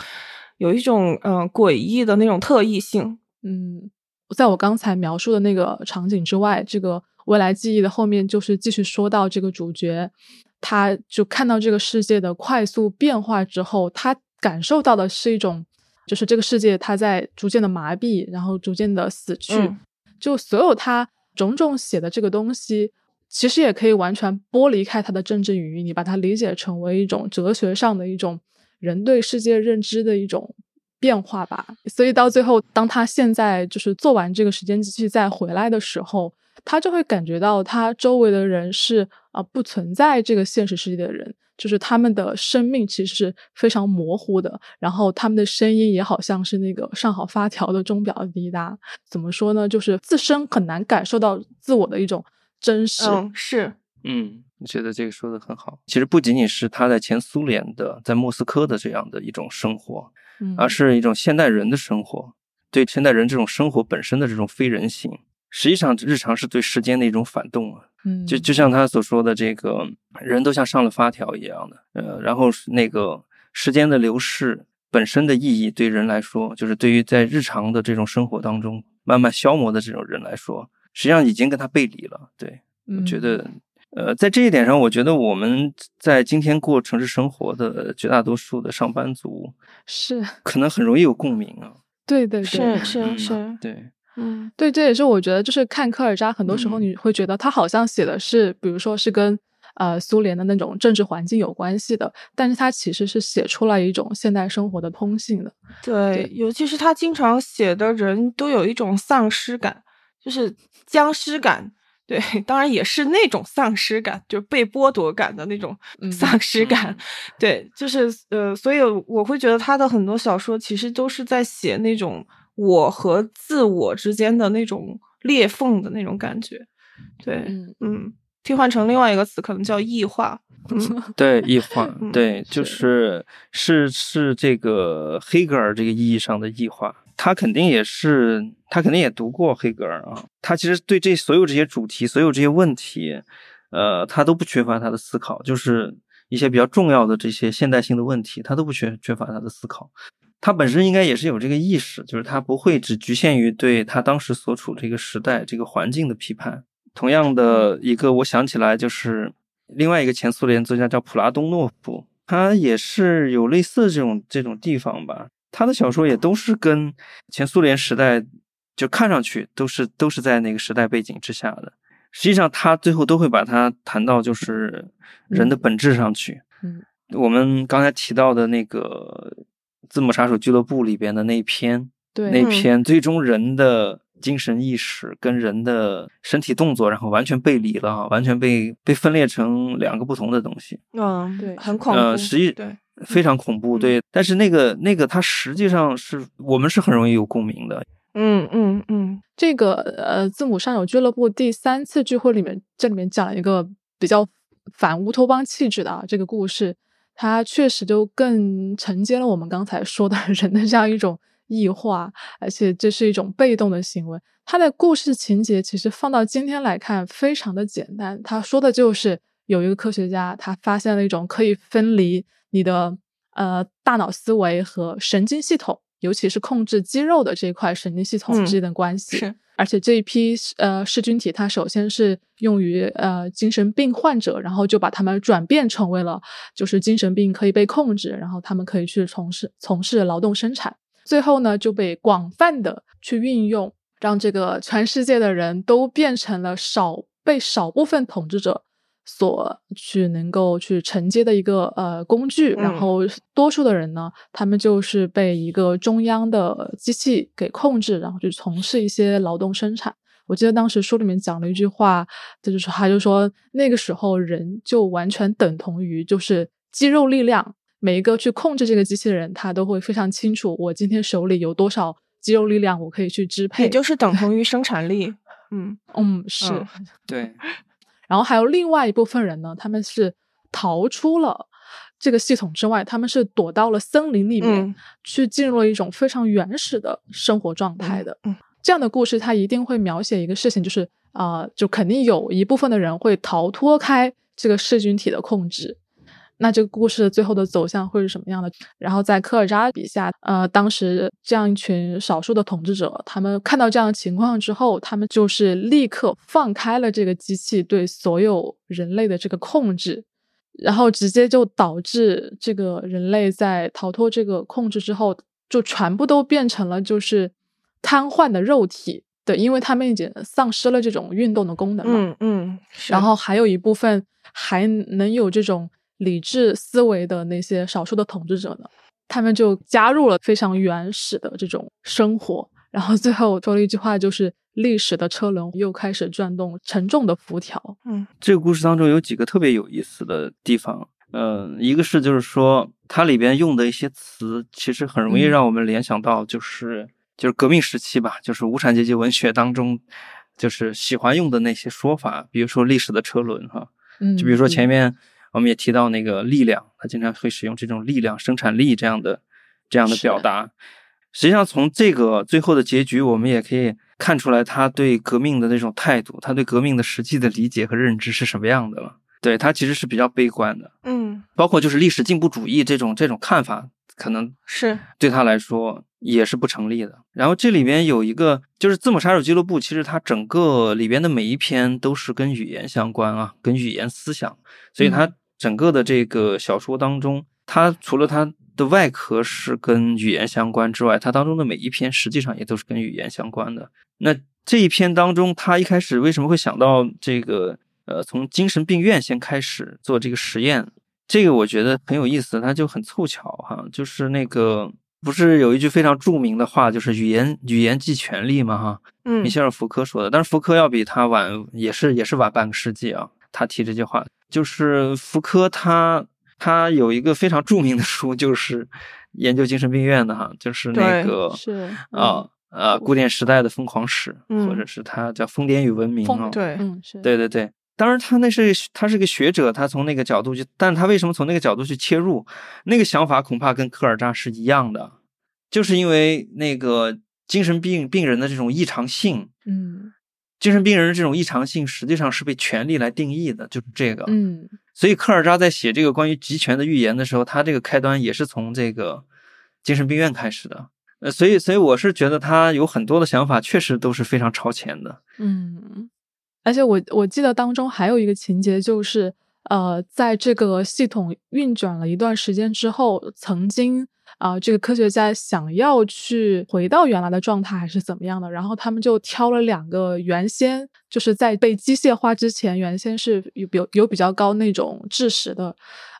有一种嗯诡异的那种特异性。嗯，在我刚才描述的那个场景之外，这个未来记忆的后面就是继续说到这个主角，他就看到这个世界的快速变化之后，他感受到的是一种，就是这个世界它在逐渐的麻痹，然后逐渐的死去。就所有他种种写的这个东西，其实也可以完全剥离开他的政治语义，你把它理解成为一种哲学上的一种人对世界认知的一种。变化吧，所以到最后，当他现在就是做完这个时间机器再回来的时候，他就会感觉到他周围的人是啊不存在这个现实世界的人，就是他们的生命其实是非常模糊的，然后他们的声音也好像是那个上好发条的钟表滴答。怎么说呢？就是自身很难感受到自我的一种真实。嗯，是，嗯，我觉得这个说的很好。其实不仅仅是他在前苏联的，在莫斯科的这样的一种生活。而是一种现代人的生活，对现代人这种生活本身的这种非人性，实际上日常是对时间的一种反动啊。嗯，就就像他所说的，这个人都像上了发条一样的，呃，然后那个时间的流逝本身的意义，对人来说，就是对于在日常的这种生活当中慢慢消磨的这种人来说，实际上已经跟他背离了。对，我觉得。呃，在这一点上，我觉得我们在今天过城市生活的绝大多数的上班族是可能很容易有共鸣啊。(laughs) 对对对，是是是，对，嗯，对，这也是我觉得，就是看科尔扎，很多时候你会觉得他好像写的是，比如说是跟呃苏联的那种政治环境有关系的，但是他其实是写出来一种现代生活的通性的。对，尤其是他经常写的人都有一种丧尸感，就是僵尸感。对，当然也是那种丧失感，就是被剥夺感的那种丧失感。(laughs) 对，就是呃，所以我会觉得他的很多小说其实都是在写那种我和自我之间的那种裂缝的那种感觉。对，嗯，替换成另外一个词，可能叫异化。(laughs) 对，异化，(laughs) 对，就是是是这个黑格尔这个意义上的异化。他肯定也是，他肯定也读过黑格尔啊。他其实对这所有这些主题、所有这些问题，呃，他都不缺乏他的思考。就是一些比较重要的这些现代性的问题，他都不缺缺乏他的思考。他本身应该也是有这个意识，就是他不会只局限于对他当时所处这个时代、这个环境的批判。同样的一个，我想起来就是另外一个前苏联作家叫普拉东诺夫，他也是有类似这种这种地方吧。他的小说也都是跟前苏联时代就看上去都是都是在那个时代背景之下的，实际上他最后都会把它谈到就是人的本质上去。嗯，我们刚才提到的那个字母杀手俱乐部里边的那一篇，对那篇最终人的精神意识跟人的身体动作，然后完全背离了，完全被被分裂成两个不同的东西。嗯，对，很恐怖。呃，实际对。非常恐怖，对，但是那个那个，它实际上是我们是很容易有共鸣的。嗯嗯嗯，这个呃，字母上有俱乐部第三次聚会里面，这里面讲了一个比较反乌托邦气质的啊，这个故事，它确实就更承接了我们刚才说的人的这样一种异化，而且这是一种被动的行为。它的故事情节其实放到今天来看，非常的简单。他说的就是有一个科学家，他发现了一种可以分离。你的呃大脑思维和神经系统，尤其是控制肌肉的这一块神经系统之间的关系。是，而且这一批呃噬菌体，它首先是用于呃精神病患者，然后就把他们转变成为了就是精神病可以被控制，然后他们可以去从事从事劳动生产。最后呢，就被广泛的去运用，让这个全世界的人都变成了少被少部分统治者。所去能够去承接的一个呃工具，然后多数的人呢，他们就是被一个中央的机器给控制，然后去从事一些劳动生产。我记得当时书里面讲了一句话，这就是他就说那个时候人就完全等同于就是肌肉力量，每一个去控制这个机器的人，他都会非常清楚我今天手里有多少肌肉力量，我可以去支配，也就是等 (laughs) 同于生产力。嗯嗯，是 (laughs) 对。然后还有另外一部分人呢，他们是逃出了这个系统之外，他们是躲到了森林里面，去进入了一种非常原始的生活状态的。这样的故事，它一定会描写一个事情，就是啊，就肯定有一部分的人会逃脱开这个噬菌体的控制。那这个故事最后的走向会是什么样的？然后在科尔扎笔下，呃，当时这样一群少数的统治者，他们看到这样的情况之后，他们就是立刻放开了这个机器对所有人类的这个控制，然后直接就导致这个人类在逃脱这个控制之后，就全部都变成了就是瘫痪的肉体。对，因为他们已经丧失了这种运动的功能嘛。嗯嗯。然后还有一部分还能有这种。理智思维的那些少数的统治者呢，他们就加入了非常原始的这种生活，然后最后说了一句话，就是历史的车轮又开始转动，沉重的辐条。嗯，这个故事当中有几个特别有意思的地方，嗯，一个是就是说它里边用的一些词，其实很容易让我们联想到，就是就是革命时期吧，就是无产阶级文学当中就是喜欢用的那些说法，比如说历史的车轮，哈，嗯，就比如说前面。我们也提到那个力量，他经常会使用这种力量、生产力这样的这样的表达。实际上，从这个最后的结局，我们也可以看出来他对革命的那种态度，他对革命的实际的理解和认知是什么样的了。对他其实是比较悲观的，嗯，包括就是历史进步主义这种这种看法，可能是对他来说也是不成立的。然后这里边有一个就是字母杀手俱乐部，其实它整个里边的每一篇都是跟语言相关啊，跟语言思想，所以它。整个的这个小说当中，它除了它的外壳是跟语言相关之外，它当中的每一篇实际上也都是跟语言相关的。那这一篇当中，他一开始为什么会想到这个？呃，从精神病院先开始做这个实验，这个我觉得很有意思，它就很凑巧哈。就是那个不是有一句非常著名的话，就是语言语言即权力嘛哈。嗯，米歇尔·福柯说的，但是福柯要比他晚，也是也是晚半个世纪啊。他提这句话。就是福柯，他他有一个非常著名的书，就是研究精神病院的哈，就是那个是啊啊古典时代的疯狂史，或者是他叫疯癫与文明啊，对，嗯是，对对对，当然他那是他是个学者，他从那个角度去，但他为什么从那个角度去切入？那个想法恐怕跟科尔扎是一样的，就是因为那个精神病病人的这种异常性，嗯。精神病人的这种异常性，实际上是被权力来定义的，就是这个。嗯，所以科尔扎在写这个关于集权的预言的时候，他这个开端也是从这个精神病院开始的。呃，所以，所以我是觉得他有很多的想法，确实都是非常超前的。嗯，而且我我记得当中还有一个情节，就是呃，在这个系统运转了一段时间之后，曾经。啊，这个科学家想要去回到原来的状态，还是怎么样的？然后他们就挑了两个原先就是在被机械化之前，原先是有有有比较高那种智识的，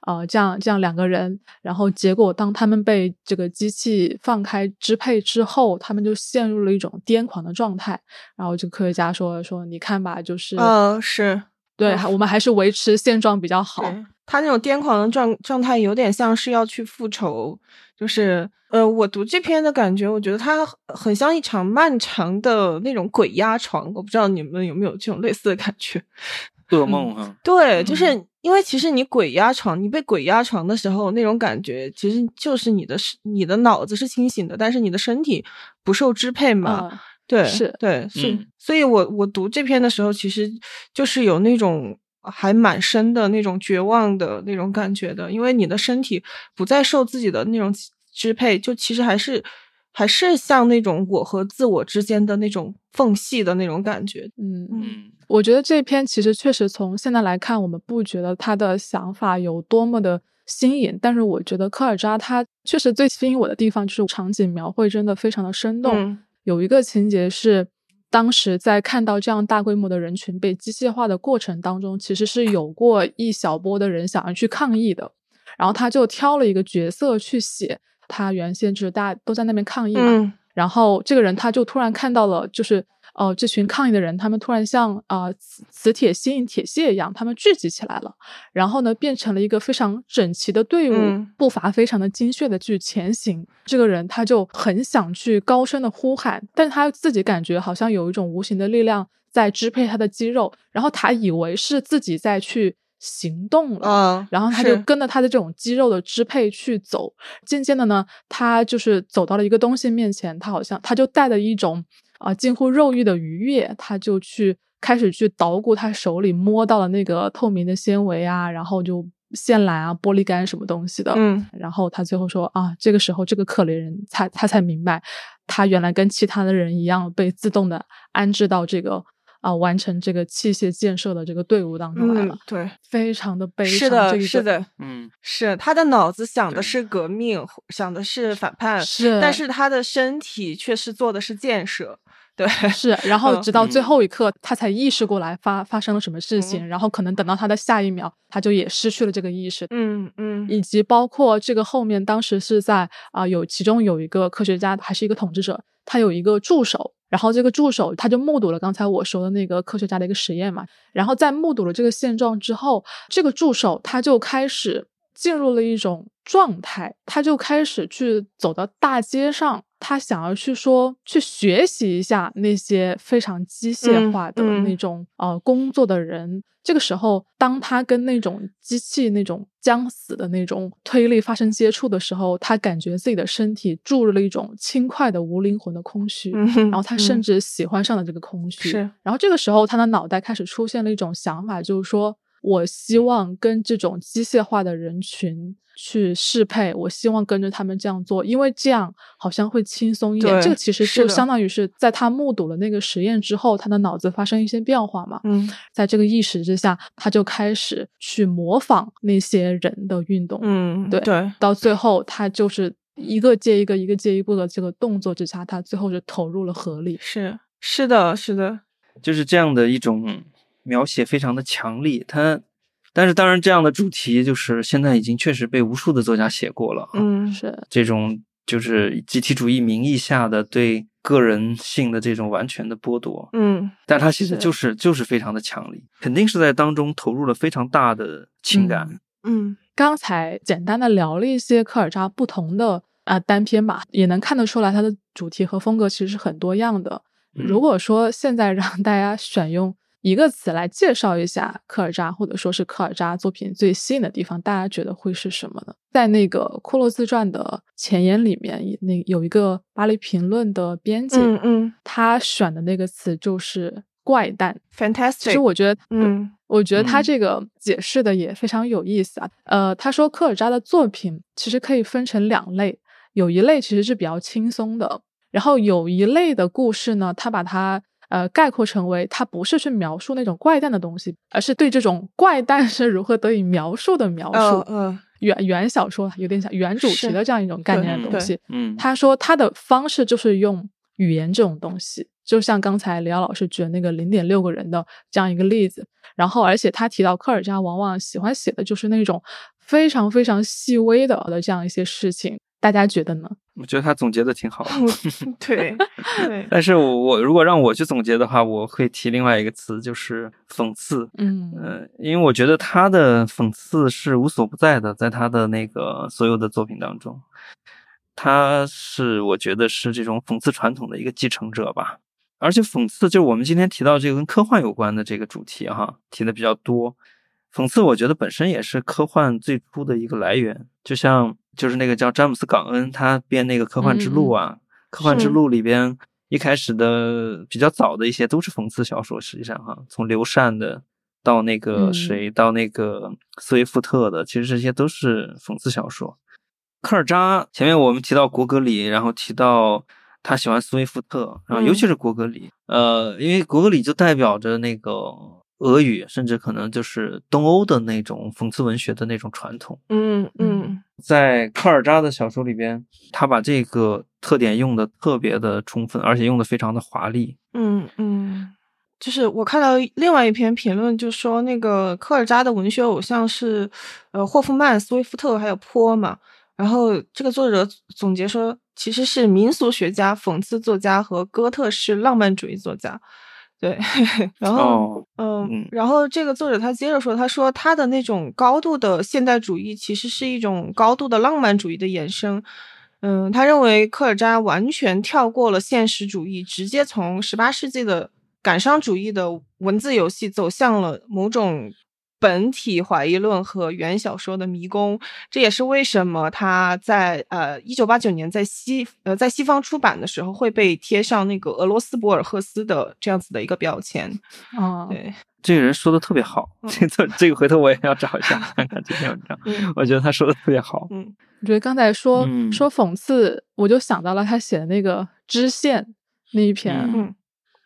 呃，这样这样两个人。然后结果当他们被这个机器放开支配之后，他们就陷入了一种癫狂的状态。然后这个科学家说说，你看吧，就是呃，是对，我们还是维持现状比较好。他那种癫狂的状状态，有点像是要去复仇。就是，呃，我读这篇的感觉，我觉得它很像一场漫长的那种鬼压床。我不知道你们有没有这种类似的感觉，(laughs) 噩梦哈。对，就是因为其实你鬼压床，你被鬼压床的时候，那种感觉其实就是你的你的脑子是清醒的，但是你的身体不受支配嘛。对，是对，是。所以我我读这篇的时候，其实就是有那种。还蛮深的那种绝望的那种感觉的，因为你的身体不再受自己的那种支配，就其实还是还是像那种我和自我之间的那种缝隙的那种感觉。嗯嗯，我觉得这篇其实确实从现在来看，我们不觉得他的想法有多么的新颖，但是我觉得科尔扎他确实最吸引我的地方就是场景描绘真的非常的生动。有一个情节是。当时在看到这样大规模的人群被机械化的过程当中，其实是有过一小波的人想要去抗议的，然后他就挑了一个角色去写，他原先就是大家都在那边抗议嘛，然后这个人他就突然看到了，就是。哦，这群抗议的人，他们突然像啊磁磁铁吸引铁屑一样，他们聚集起来了，然后呢，变成了一个非常整齐的队伍，步伐非常的精确的去前行。这个人他就很想去高声的呼喊，但他自己感觉好像有一种无形的力量在支配他的肌肉，然后他以为是自己在去行动了，然后他就跟着他的这种肌肉的支配去走。渐渐的呢，他就是走到了一个东西面前，他好像他就带着一种。啊，近乎肉欲的愉悦，他就去开始去捣鼓他手里摸到了那个透明的纤维啊，然后就线缆啊、玻璃杆什么东西的。嗯，然后他最后说啊，这个时候这个可怜人才他才明白，他原来跟其他的人一样被自动的安置到这个啊完成这个器械建设的这个队伍当中来了。对，非常的悲伤。是的，是的，嗯，是他的脑子想的是革命，想的是反叛，是，但是他的身体却是做的是建设。(laughs) 对，是，然后直到最后一刻，他才意识过来发发生了什么事情，然后可能等到他的下一秒，他就也失去了这个意识。嗯嗯，以及包括这个后面，当时是在啊，有其中有一个科学家，还是一个统治者，他有一个助手，然后这个助手他就目睹了刚才我说的那个科学家的一个实验嘛，然后在目睹了这个现状之后，这个助手他就开始进入了一种状态，他就开始去走到大街上。他想要去说，去学习一下那些非常机械化的那种呃工作的人。这个时候，当他跟那种机器那种将死的那种推力发生接触的时候，他感觉自己的身体注入了一种轻快的无灵魂的空虚。然后他甚至喜欢上了这个空虚。是。然后这个时候，他的脑袋开始出现了一种想法，就是说。我希望跟这种机械化的人群去适配，我希望跟着他们这样做，因为这样好像会轻松一点。这个其实就相当于是在他目睹了那个实验之后，他的脑子发生一些变化嘛。嗯，在这个意识之下，他就开始去模仿那些人的运动。嗯，对对，到最后他就是一个接一个，一个接一个的这个动作之下，他最后是投入了河里。是是的，是的，就是这样的一种。描写非常的强烈，他，但是当然这样的主题就是现在已经确实被无数的作家写过了，嗯，是这种就是集体主义名义下的对个人性的这种完全的剥夺，嗯，但他写的就是就是非常的强烈，肯定是在当中投入了非常大的情感，嗯，刚才简单的聊了一些科尔扎不同的啊单篇吧，也能看得出来他的主题和风格其实是很多样的。如果说现在让大家选用。一个词来介绍一下科尔扎，或者说是科尔扎作品最吸引的地方，大家觉得会是什么呢？在那个《库洛自传》的前言里面，那有一个巴黎评论的编辑，嗯嗯，他选的那个词就是“怪诞 ”，fantastic。其实我觉得，嗯，我觉得他这个解释的也非常有意思啊。呃，他说科尔扎的作品其实可以分成两类，有一类其实是比较轻松的，然后有一类的故事呢，他把它。呃，概括成为他不是去描述那种怪诞的东西，而是对这种怪诞是如何得以描述的描述。嗯，原原小说有点像原主题的这样一种概念的东西。嗯，他说他的方式就是用语言这种东西，就像刚才李瑶老师举的那个零点六个人的这样一个例子。然后，而且他提到科尔加往往喜欢写的就是那种非常非常细微的的这样一些事情。大家觉得呢？(laughs) 我觉得他总结的挺好的。对 (laughs) 对，(laughs) 但是我我如果让我去总结的话，我会提另外一个词，就是讽刺。嗯呃，因为我觉得他的讽刺是无所不在的，在他的那个所有的作品当中，他是我觉得是这种讽刺传统的一个继承者吧。而且讽刺就是我们今天提到这个跟科幻有关的这个主题哈，提的比较多。讽刺我觉得本身也是科幻最初的一个来源，就像。就是那个叫詹姆斯·港恩，他编那个《科幻之路》啊，《科幻之路》里边一开始的比较早的一些都是讽刺小说。实际上，哈，从刘禅的到那个谁，到那个斯威夫特的，其实这些都是讽刺小说。科尔扎前面我们提到国格里，然后提到他喜欢斯威夫特，然后尤其是国格里，呃，因为国格里就代表着那个。俄语，甚至可能就是东欧的那种讽刺文学的那种传统。嗯嗯，在科尔扎的小说里边，他把这个特点用的特别的充分，而且用的非常的华丽。嗯嗯，就是我看到另外一篇评论，就说那个科尔扎的文学偶像是呃霍夫曼、斯威夫特还有坡嘛。然后这个作者总结说，其实是民俗学家、讽刺作家和哥特式浪漫主义作家。对，(laughs) 然后嗯，然后这个作者他接着说，他说他的那种高度的现代主义其实是一种高度的浪漫主义的衍生。嗯，他认为科尔扎完全跳过了现实主义，直接从十八世纪的感伤主义的文字游戏走向了某种。本体怀疑论和原小说的迷宫，这也是为什么他在呃一九八九年在西呃在西方出版的时候会被贴上那个俄罗斯博尔赫斯的这样子的一个标签。哦，对，这个人说的特别好，这这这个回头我也要找一下看看这篇文章，我觉得他说的特别好。嗯，我觉得刚才说说讽刺，我就想到了他写的那个支线那一篇，嗯，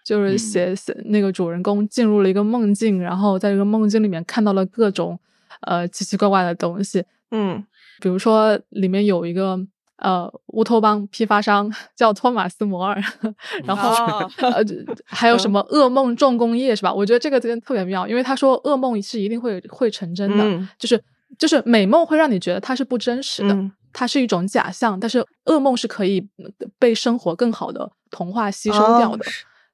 就是写写那个主人公进入了一个梦境，然后在这个梦境里面看到了各种呃奇奇怪怪的东西，嗯，比如说里面有一个。呃，乌托邦批发商叫托马斯·摩尔，(laughs) 然后呃，还有什么噩梦重工业是吧？我觉得这个真的特别妙，因为他说噩梦是一定会会成真的，就是就是美梦会让你觉得它是不真实的，它是一种假象，但是噩梦是可以被生活更好的童话吸收掉的。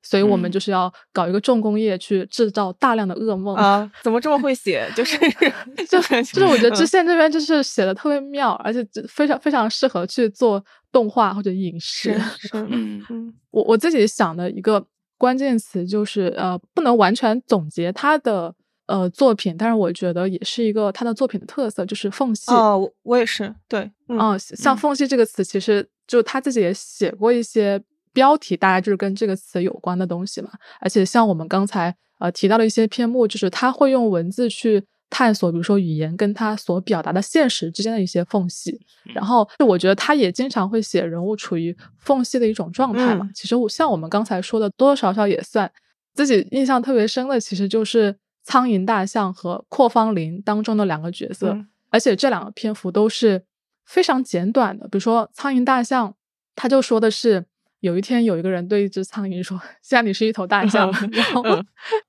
所以我们就是要搞一个重工业去制造大量的噩梦啊！怎么这么会写？就是 (laughs) 就 (laughs) 就是我觉得知县这边就是写的特别妙，而且非常非常适合去做动画或者影视。(laughs) 嗯嗯，我我自己想的一个关键词就是呃，不能完全总结他的呃作品，但是我觉得也是一个他的作品的特色，就是缝隙。哦，我也是，对，嗯，像缝隙这个词，其实就他自己也写过一些。标题大概就是跟这个词有关的东西嘛，而且像我们刚才呃提到的一些篇目，就是他会用文字去探索，比如说语言跟他所表达的现实之间的一些缝隙。然后我觉得他也经常会写人物处于缝隙的一种状态嘛。其实我像我们刚才说的，多多少少也算。自己印象特别深的，其实就是苍蝇大象和阔方林当中的两个角色，而且这两个篇幅都是非常简短的。比如说苍蝇大象，他就说的是。有一天，有一个人对一只苍蝇说：“ (laughs) 现在你是一头大象。” (laughs) 然后，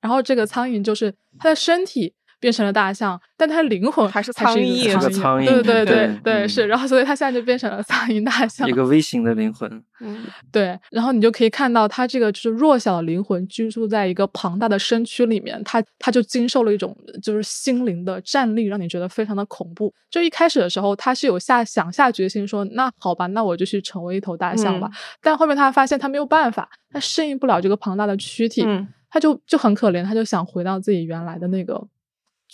然后这个苍蝇就是它的身体。变成了大象，但它灵魂还是苍蝇，苍蝇，对对对对是，然后所以它现在就变成了苍蝇大 (laughs) 象，一个微型的灵魂，嗯，对，然后你就可以看到它这个就是弱小的灵魂居住在一个庞大的身躯里面，它它就经受了一种就是心灵的战栗，让你觉得非常的恐怖。就一开始的时候，他是有下想下决心说，那好吧，那我就去成为一头大象吧，但后面他发现他没有办法，他适应不了这个庞大的躯体，他就就很可怜，他就想回到自己原来的那个。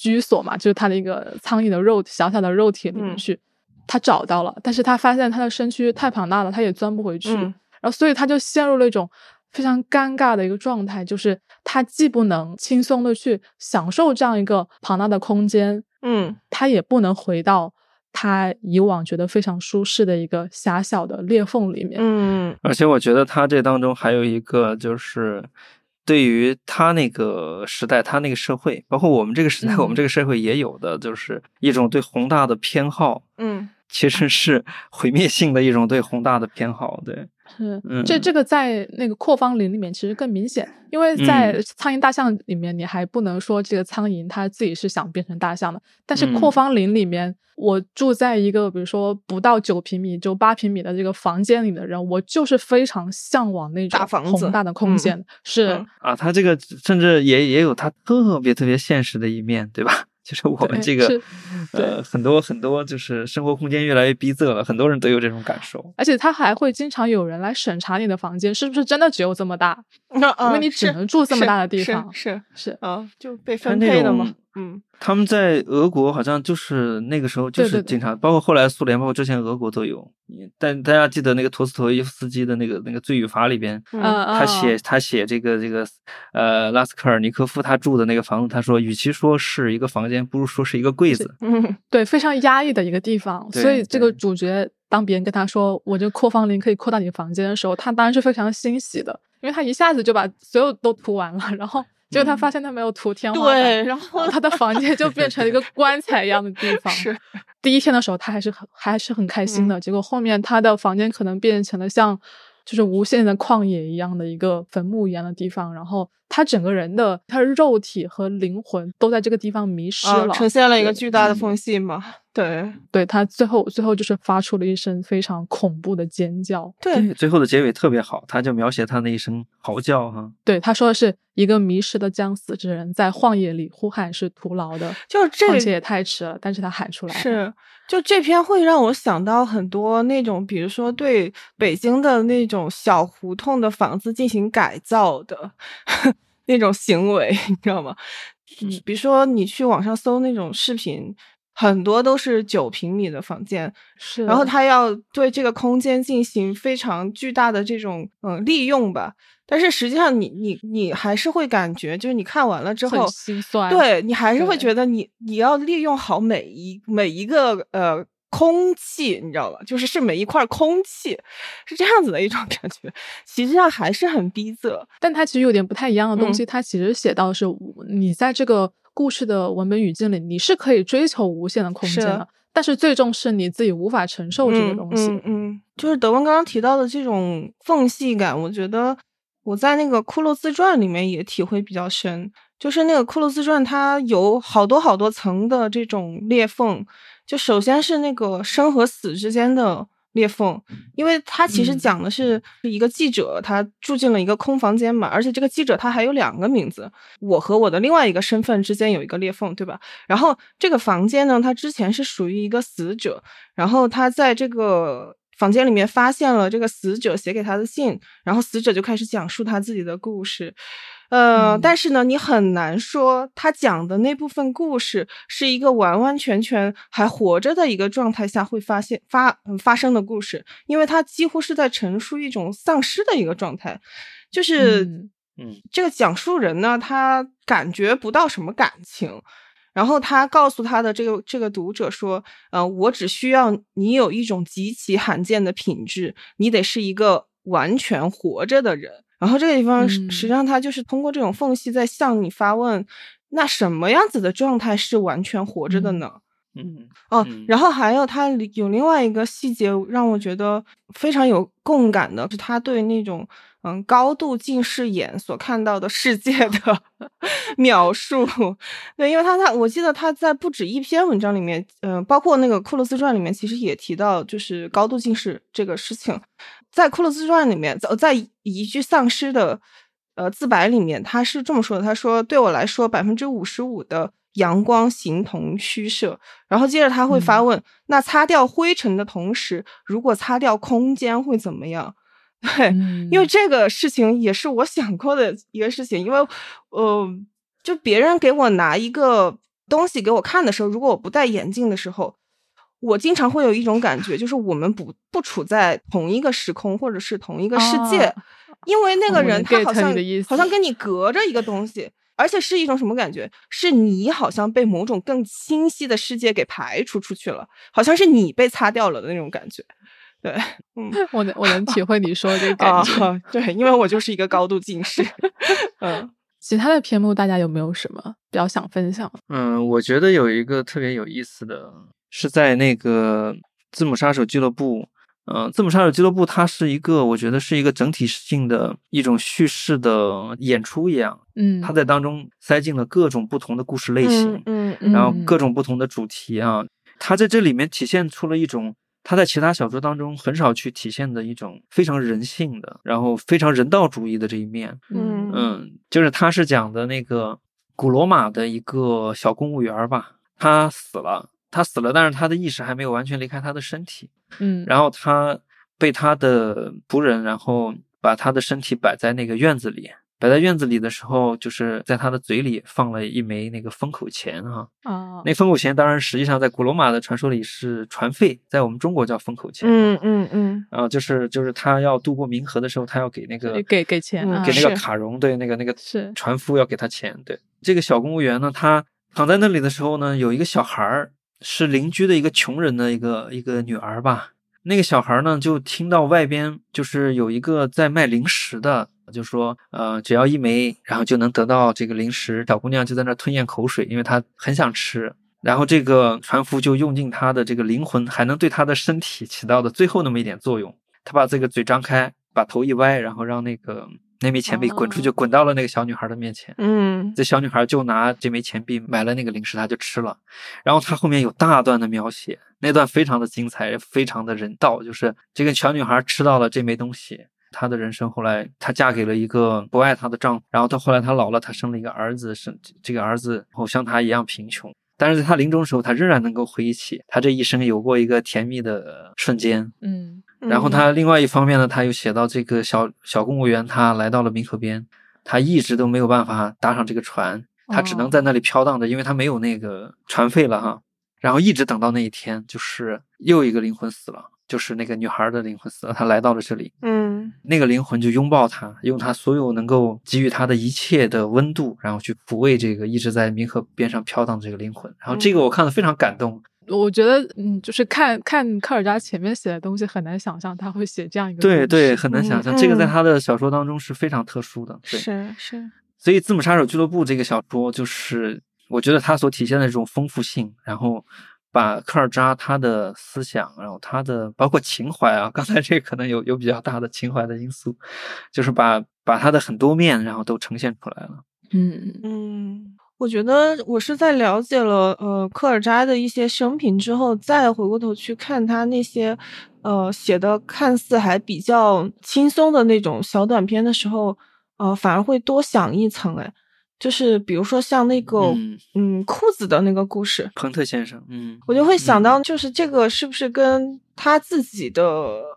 居所嘛，就是他的一个苍蝇的肉小小的肉体里面去，他找到了，但是他发现他的身躯太庞大了，他也钻不回去，然后所以他就陷入了一种非常尴尬的一个状态，就是他既不能轻松的去享受这样一个庞大的空间，嗯，他也不能回到他以往觉得非常舒适的一个狭小的裂缝里面，嗯，而且我觉得他这当中还有一个就是。对于他那个时代，他那个社会，包括我们这个时代，我们这个社会也有的，就是一种对宏大的偏好。嗯，其实是毁灭性的一种对宏大的偏好。对，是，这这个在那个扩方林里面其实更明显，因为在苍蝇大象里面，你还不能说这个苍蝇它自己是想变成大象的，但是扩方林里面。我住在一个比如说不到九平米就八平米的这个房间里的人，我就是非常向往那种宏大的空间。是啊，他这个甚至也也有他特别特别现实的一面，对吧？就是我们这个呃很多很多就是生活空间越来越逼仄了，很多人都有这种感受。而且他还会经常有人来审查你的房间是不是真的只有这么大，(laughs) 因为你只能住这么大的地方。是是啊，就被分配的嘛。嗯，他们在俄国好像就是那个时候就是经常，包括后来苏联，包括之前俄国都有。但大家记得那个陀思妥耶夫斯基的那个那个《罪与罚》里边，他写他写这个这个呃拉斯科尔尼科夫他住的那个房子，他说与其说是一个房间，不如说是一个柜子。嗯，对，非常压抑的一个地方。所以这个主角当别人跟他说我这扩房林可以扩到你房间的时候，他当然是非常欣喜的，因为他一下子就把所有都涂完了，然后。结果他发现他没有涂天花板，对，然后他的房间就变成了一个 (laughs) 棺材一样的地方。是，第一天的时候他还是很还是很开心的，结果后面他的房间可能变成了像就是无限的旷野一样的一个坟墓一样的地方，然后。他整个人的，他的肉体和灵魂都在这个地方迷失了，呈现了一个巨大的缝隙嘛？对，对他最后最后就是发出了一声非常恐怖的尖叫。对，最后的结尾特别好，他就描写他那一声嚎叫哈。对，他说的是一个迷失的将死之人在荒野里呼喊是徒劳的，就这况且也太迟了，但是他喊出来是。就这篇会让我想到很多那种，比如说对北京的那种小胡同的房子进行改造的那种行为，(laughs) 你知道吗？比如说你去网上搜那种视频，很多都是九平米的房间，是，然后他要对这个空间进行非常巨大的这种嗯利用吧。但是实际上，你你你还是会感觉，就是你看完了之后，心酸。对你还是会觉得你你要利用好每一每一个呃空气，你知道吧？就是是每一块空气，是这样子的一种 (laughs) 感觉。其实际上还是很逼仄，但它其实有点不太一样的东西。它其实写到是，你在这个故事的文本语境里，你是可以追求无限的空间的，但是最终是你自己无法承受这个东西。嗯嗯，就是德文刚刚提到的这种缝隙感，我觉得。我在那个《骷髅自传》里面也体会比较深，就是那个《骷髅自传》，它有好多好多层的这种裂缝。就首先是那个生和死之间的裂缝，因为它其实讲的是一个记者，他住进了一个空房间嘛，而且这个记者他还有两个名字，我和我的另外一个身份之间有一个裂缝，对吧？然后这个房间呢，它之前是属于一个死者，然后他在这个。房间里面发现了这个死者写给他的信，然后死者就开始讲述他自己的故事，呃，但是呢，你很难说他讲的那部分故事是一个完完全全还活着的一个状态下会发现发发生的故事，因为他几乎是在陈述一种丧失的一个状态，就是，嗯，这个讲述人呢，他感觉不到什么感情。然后他告诉他的这个这个读者说：“呃，我只需要你有一种极其罕见的品质，你得是一个完全活着的人。”然后这个地方实际上他就是通过这种缝隙在向你发问：那什么样子的状态是完全活着的呢？嗯哦，然后还有他有另外一个细节让我觉得非常有共感的，是他对那种。嗯，高度近视眼所看到的世界的 (laughs) 描述，对，因为他他，我记得他在不止一篇文章里面，嗯，包括那个《库洛斯传》里面，其实也提到就是高度近视这个事情。在《骷髅自传》里面，在在一具丧尸的呃自白里面，他是这么说的：他说，对我来说，百分之五十五的阳光形同虚设。然后接着他会发问：那擦掉灰尘的同时，如果擦掉空间会怎么样？(laughs) 对，因为这个事情也是我想过的一个事情，因为，呃，就别人给我拿一个东西给我看的时候，如果我不戴眼镜的时候，我经常会有一种感觉，就是我们不不处在同一个时空或者是同一个世界，因为那个人他好像好像跟你隔着一个东西，而且是一种什么感觉？是你好像被某种更清晰的世界给排除出去了，好像是你被擦掉了的那种感觉。对，嗯，我能我能体会你说的这个感觉。对，因为我就是一个高度近视。(laughs) 嗯，其他的篇目大家有没有什么比较想分享？嗯，我觉得有一个特别有意思的是在那个字母杀手俱乐部。嗯，字母杀手俱乐部它是一个，我觉得是一个整体性的一种叙事的演出一样。嗯，它在当中塞进了各种不同的故事类型，嗯，然后各种不同的主题啊，它在这里面体现出了一种。他在其他小说当中很少去体现的一种非常人性的，然后非常人道主义的这一面。嗯嗯，就是他是讲的那个古罗马的一个小公务员吧，他死了，他死了，但是他的意识还没有完全离开他的身体。嗯，然后他被他的仆人，然后把他的身体摆在那个院子里。摆在院子里的时候，就是在他的嘴里放了一枚那个封口钱哈。啊，那封口钱当然实际上在古罗马的传说里是船费，在我们中国叫封口钱。嗯嗯嗯。啊，就是就是他要渡过冥河的时候，他要给那个给给钱，给那个卡戎对那个那个是船夫要给他钱。对这个小公务员呢，他躺在那里的时候呢，有一个小孩儿是邻居的一个穷人的一个一个女儿吧。那个小孩呢，就听到外边就是有一个在卖零食的。就说，呃，只要一枚，然后就能得到这个零食。小姑娘就在那吞咽口水，因为她很想吃。然后这个船夫就用尽他的这个灵魂，还能对他的身体起到的最后那么一点作用。他把这个嘴张开，把头一歪，然后让那个那枚钱币滚出去，滚到了那个小女孩的面前。嗯，这小女孩就拿这枚钱币买了那个零食，她就吃了。然后她后面有大段的描写，那段非常的精彩，非常的人道，就是这个小女孩吃到了这枚东西。她的人生后来，她嫁给了一个不爱她的丈夫，然后到后来她老了，她生了一个儿子，生这个儿子后像她一样贫穷，但是在她临终的时候，她仍然能够回忆起她这一生有过一个甜蜜的瞬间。嗯，然后他另外一方面呢，他又写到这个小小公务员，他来到了冥河边，他一直都没有办法搭上这个船，他只能在那里飘荡着，因为他没有那个船费了哈。然后一直等到那一天，就是又一个灵魂死了，就是那个女孩的灵魂死了，她来到了这里，嗯，那个灵魂就拥抱她，用她所有能够给予她的一切的温度，然后去抚慰这个一直在冥河边上飘荡的这个灵魂。然后这个我看了非常感动。我觉得，嗯，就是看看科尔扎前面写的东西，很难想象他会写这样一个。对对，很难想象，这个在嗯他的小说当中是非常特殊的。对，是是，所以《字母杀手俱乐部》这个小说，就是我觉得它所体现的这种丰富性，然后把科尔扎他的思想，然后他的包括情怀啊，(laughs) 刚才这个可能有有比较大的情怀的因素，就是把把他的很多面，然后都呈现出来了。嗯嗯，我觉得我是在了解了呃科尔扎的一些生平之后，再回过头去看他那些呃写的看似还比较轻松的那种小短片的时候，呃，反而会多想一层。哎，就是比如说像那个嗯嗯裤子的那个故事，彭特先生，嗯，我就会想嗯到，就是这个是不是跟他自己的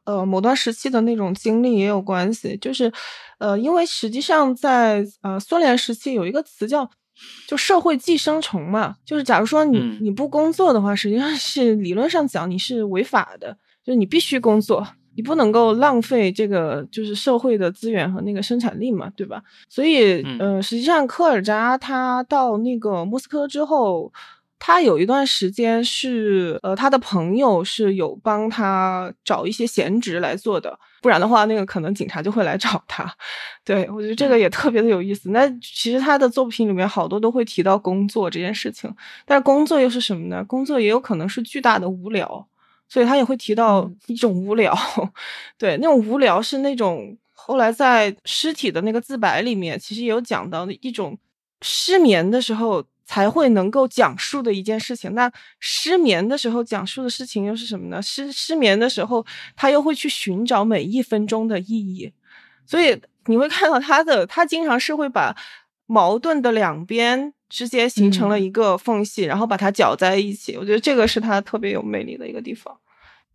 呃某段时期的那种经历也有关系？就是呃，因为实际上在呃苏联时期有一个词叫就社会寄生虫嘛，就是假如说你、嗯你不工作的话，实际上是理论上讲你是违法的，就是你必须工作。你不能够浪费这个就是社会的资源和那个生产力嘛，对吧？所以，嗯呃，实际上科尔扎他到那个莫斯科之后，他有一段时间是，呃，他的朋友是有帮他找一些闲职来做的，不然的话，那个可能警察就会来找他。对我觉得这个也特别的有意思。那其实他的作品里面好多都会提到工作这件事情，但是工作又是什么呢？工作也有可能是巨大的无聊。所以他也会提到嗯一种无聊，(laughs) 对，那种无聊是那种后来在尸体的那个自白里面，其实也有讲到的一种失眠的时候才会能够讲述的一件事情。那失眠的时候讲述的事情又是什么呢？失失眠的时候，他又会去寻找每一分钟的意义，所以你会看到他的，他经常是会把矛盾的两边。之间形成了一个缝隙，然后把它搅在一起。我觉得这个是他特别有魅力的一个地方。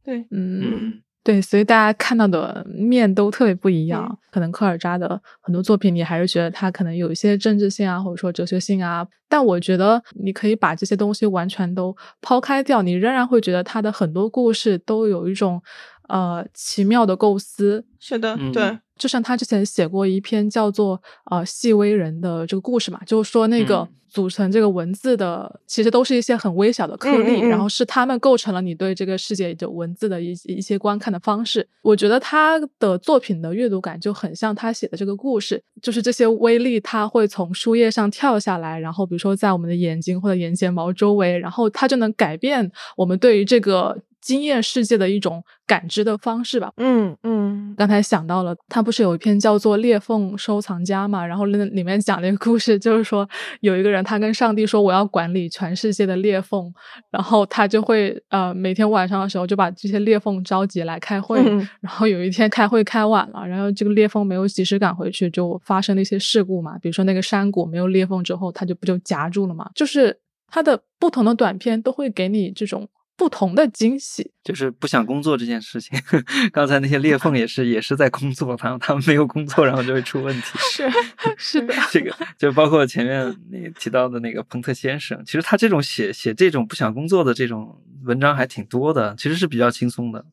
对，嗯。嗯对，所以大家看到的面都特别不一样。嗯可能科尔扎的很多作品，你还是觉得他可能有一些政治性啊，或者说哲学性啊。但我觉得你可以把这些东西完全都抛开掉，你仍然会觉得他的很多故事都有一种呃奇妙的构思。是的，嗯对，就像他之前写过一篇叫做呃细微人的这个故事嘛，就是说那个嗯组成这个文字的，其实都是一些很微小的颗粒，嗯嗯嗯然后是他们构成了你对这个世界的文字的一一些观看的方式。我觉得他的作品的阅读感就很像他写的这个故事，就是这些微粒它会从书页上跳下来，然后比如说在我们的眼睛或者眼睫毛周围，然后它就能改变我们对于这个经验世界的一种感知的方式吧。嗯嗯刚才想到了，他不是有一篇叫做《裂缝收藏家》嘛？然后那里面讲了一个故事，就是说有一个人他跟上帝说我要管理全世界的裂缝，然后他就会呃每天晚上的时候就把这些裂缝召集来开会，嗯 (laughs) 然后有一天开会开晚了，然后这个裂缝没有及时赶回去，就发生了一些事故嘛，比如说那个山谷没有裂缝之后，它就不就夹住了嘛？就是它的不同的短片都会给你这种不同的惊喜。就是不想工作这件事情。(laughs) 刚才那些裂缝也是也是在工作，然后他们没有工作，然后就会出问题。(laughs) 是是的，(laughs) 这个就包括前面你提到的那个彭特先生，其实他这种写写这种不想工作的这种文章还挺多的，其实是比较轻松的。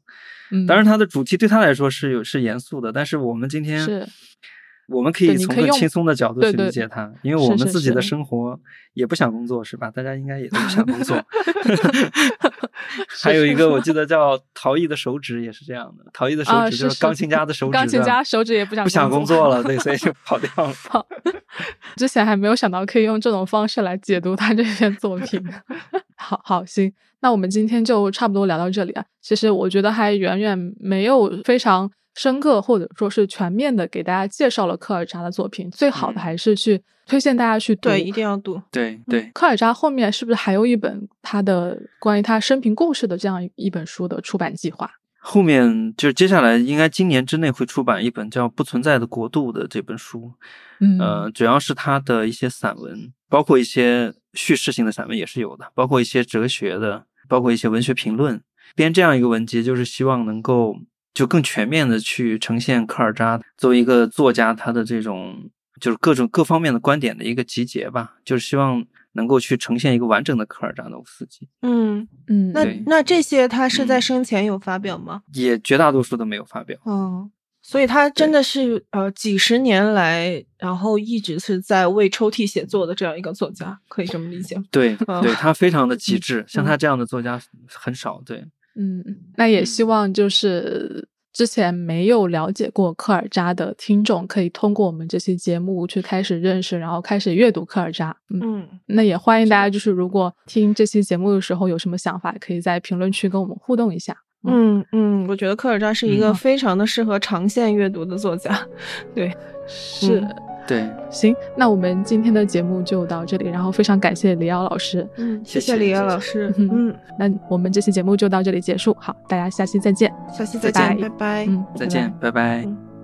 嗯，当然，他的主题对他来说是有是严肃的，但是我们今天是我们可以从更轻松的角度去理解它，因为我们自己的生活也不想工作，是吧？大家应该也都不想工作。(laughs) 还有一个我记得叫陶艺的手指也是这样的，陶艺的手啊指就是是钢琴家的手指，钢琴家手指也不想不想工工作了，(laughs) 对，所以就跑掉了。好，(laughs) 之前还没有想到可以用这种方式来解读他这篇作品。好好行，那我们今天就差不多聊到这里啊。其实我觉得还远远没有非常深刻或者说是全面的给大家介绍了科尔扎的作品。最好的嗯还是去推荐大家去读。对，一定要读。对对，科尔扎后面是不是还有一本他的关于他生平故事的这样一本书的出版计划？后面就是接下来应该今年之内会出版一本叫《不存在的国度》的这本书，嗯呃，主要是他的一些散文，包括一些叙事性的散文也是有的，包括一些哲学的，包括一些文学评论。编这样一个文集，就是希望能够就更全面的去呈现科尔扎作为一个作家他的这种就是各种各方面的观点的一个集结吧，就是希望能够去呈现一个完整的科尔扎诺夫斯基。嗯嗯，那那这些他是在生前有发表吗？也绝大多数都没有发表。嗯，所以他真的是呃几十年来，然后一直是在为抽屉写作的这样一个作家，可以这么理解吗？对，嗯对他非常的极致，像嗯他这样的作家很少。对，嗯，那也希望就是之前没有了解过科尔扎的听众，可以通过我们这期节目去开始认识，然后开始阅读科尔扎。嗯，嗯那也欢迎大家，就是如果听这期节目的时候有什么想法，可以在评论区跟我们互动一下。嗯嗯，我觉得科尔扎是一个嗯非常的适合长线阅读的作家。(laughs) 对，是。嗯对，行，那我们今天的节目就到这里，然后非常感谢李瑶老师。嗯，谢谢谢李瑶老师。嗯嗯，那我们这期节目就到这里结束，好，大家下期再见。下期再拜拜见，拜拜。嗯，再见，拜拜。嗯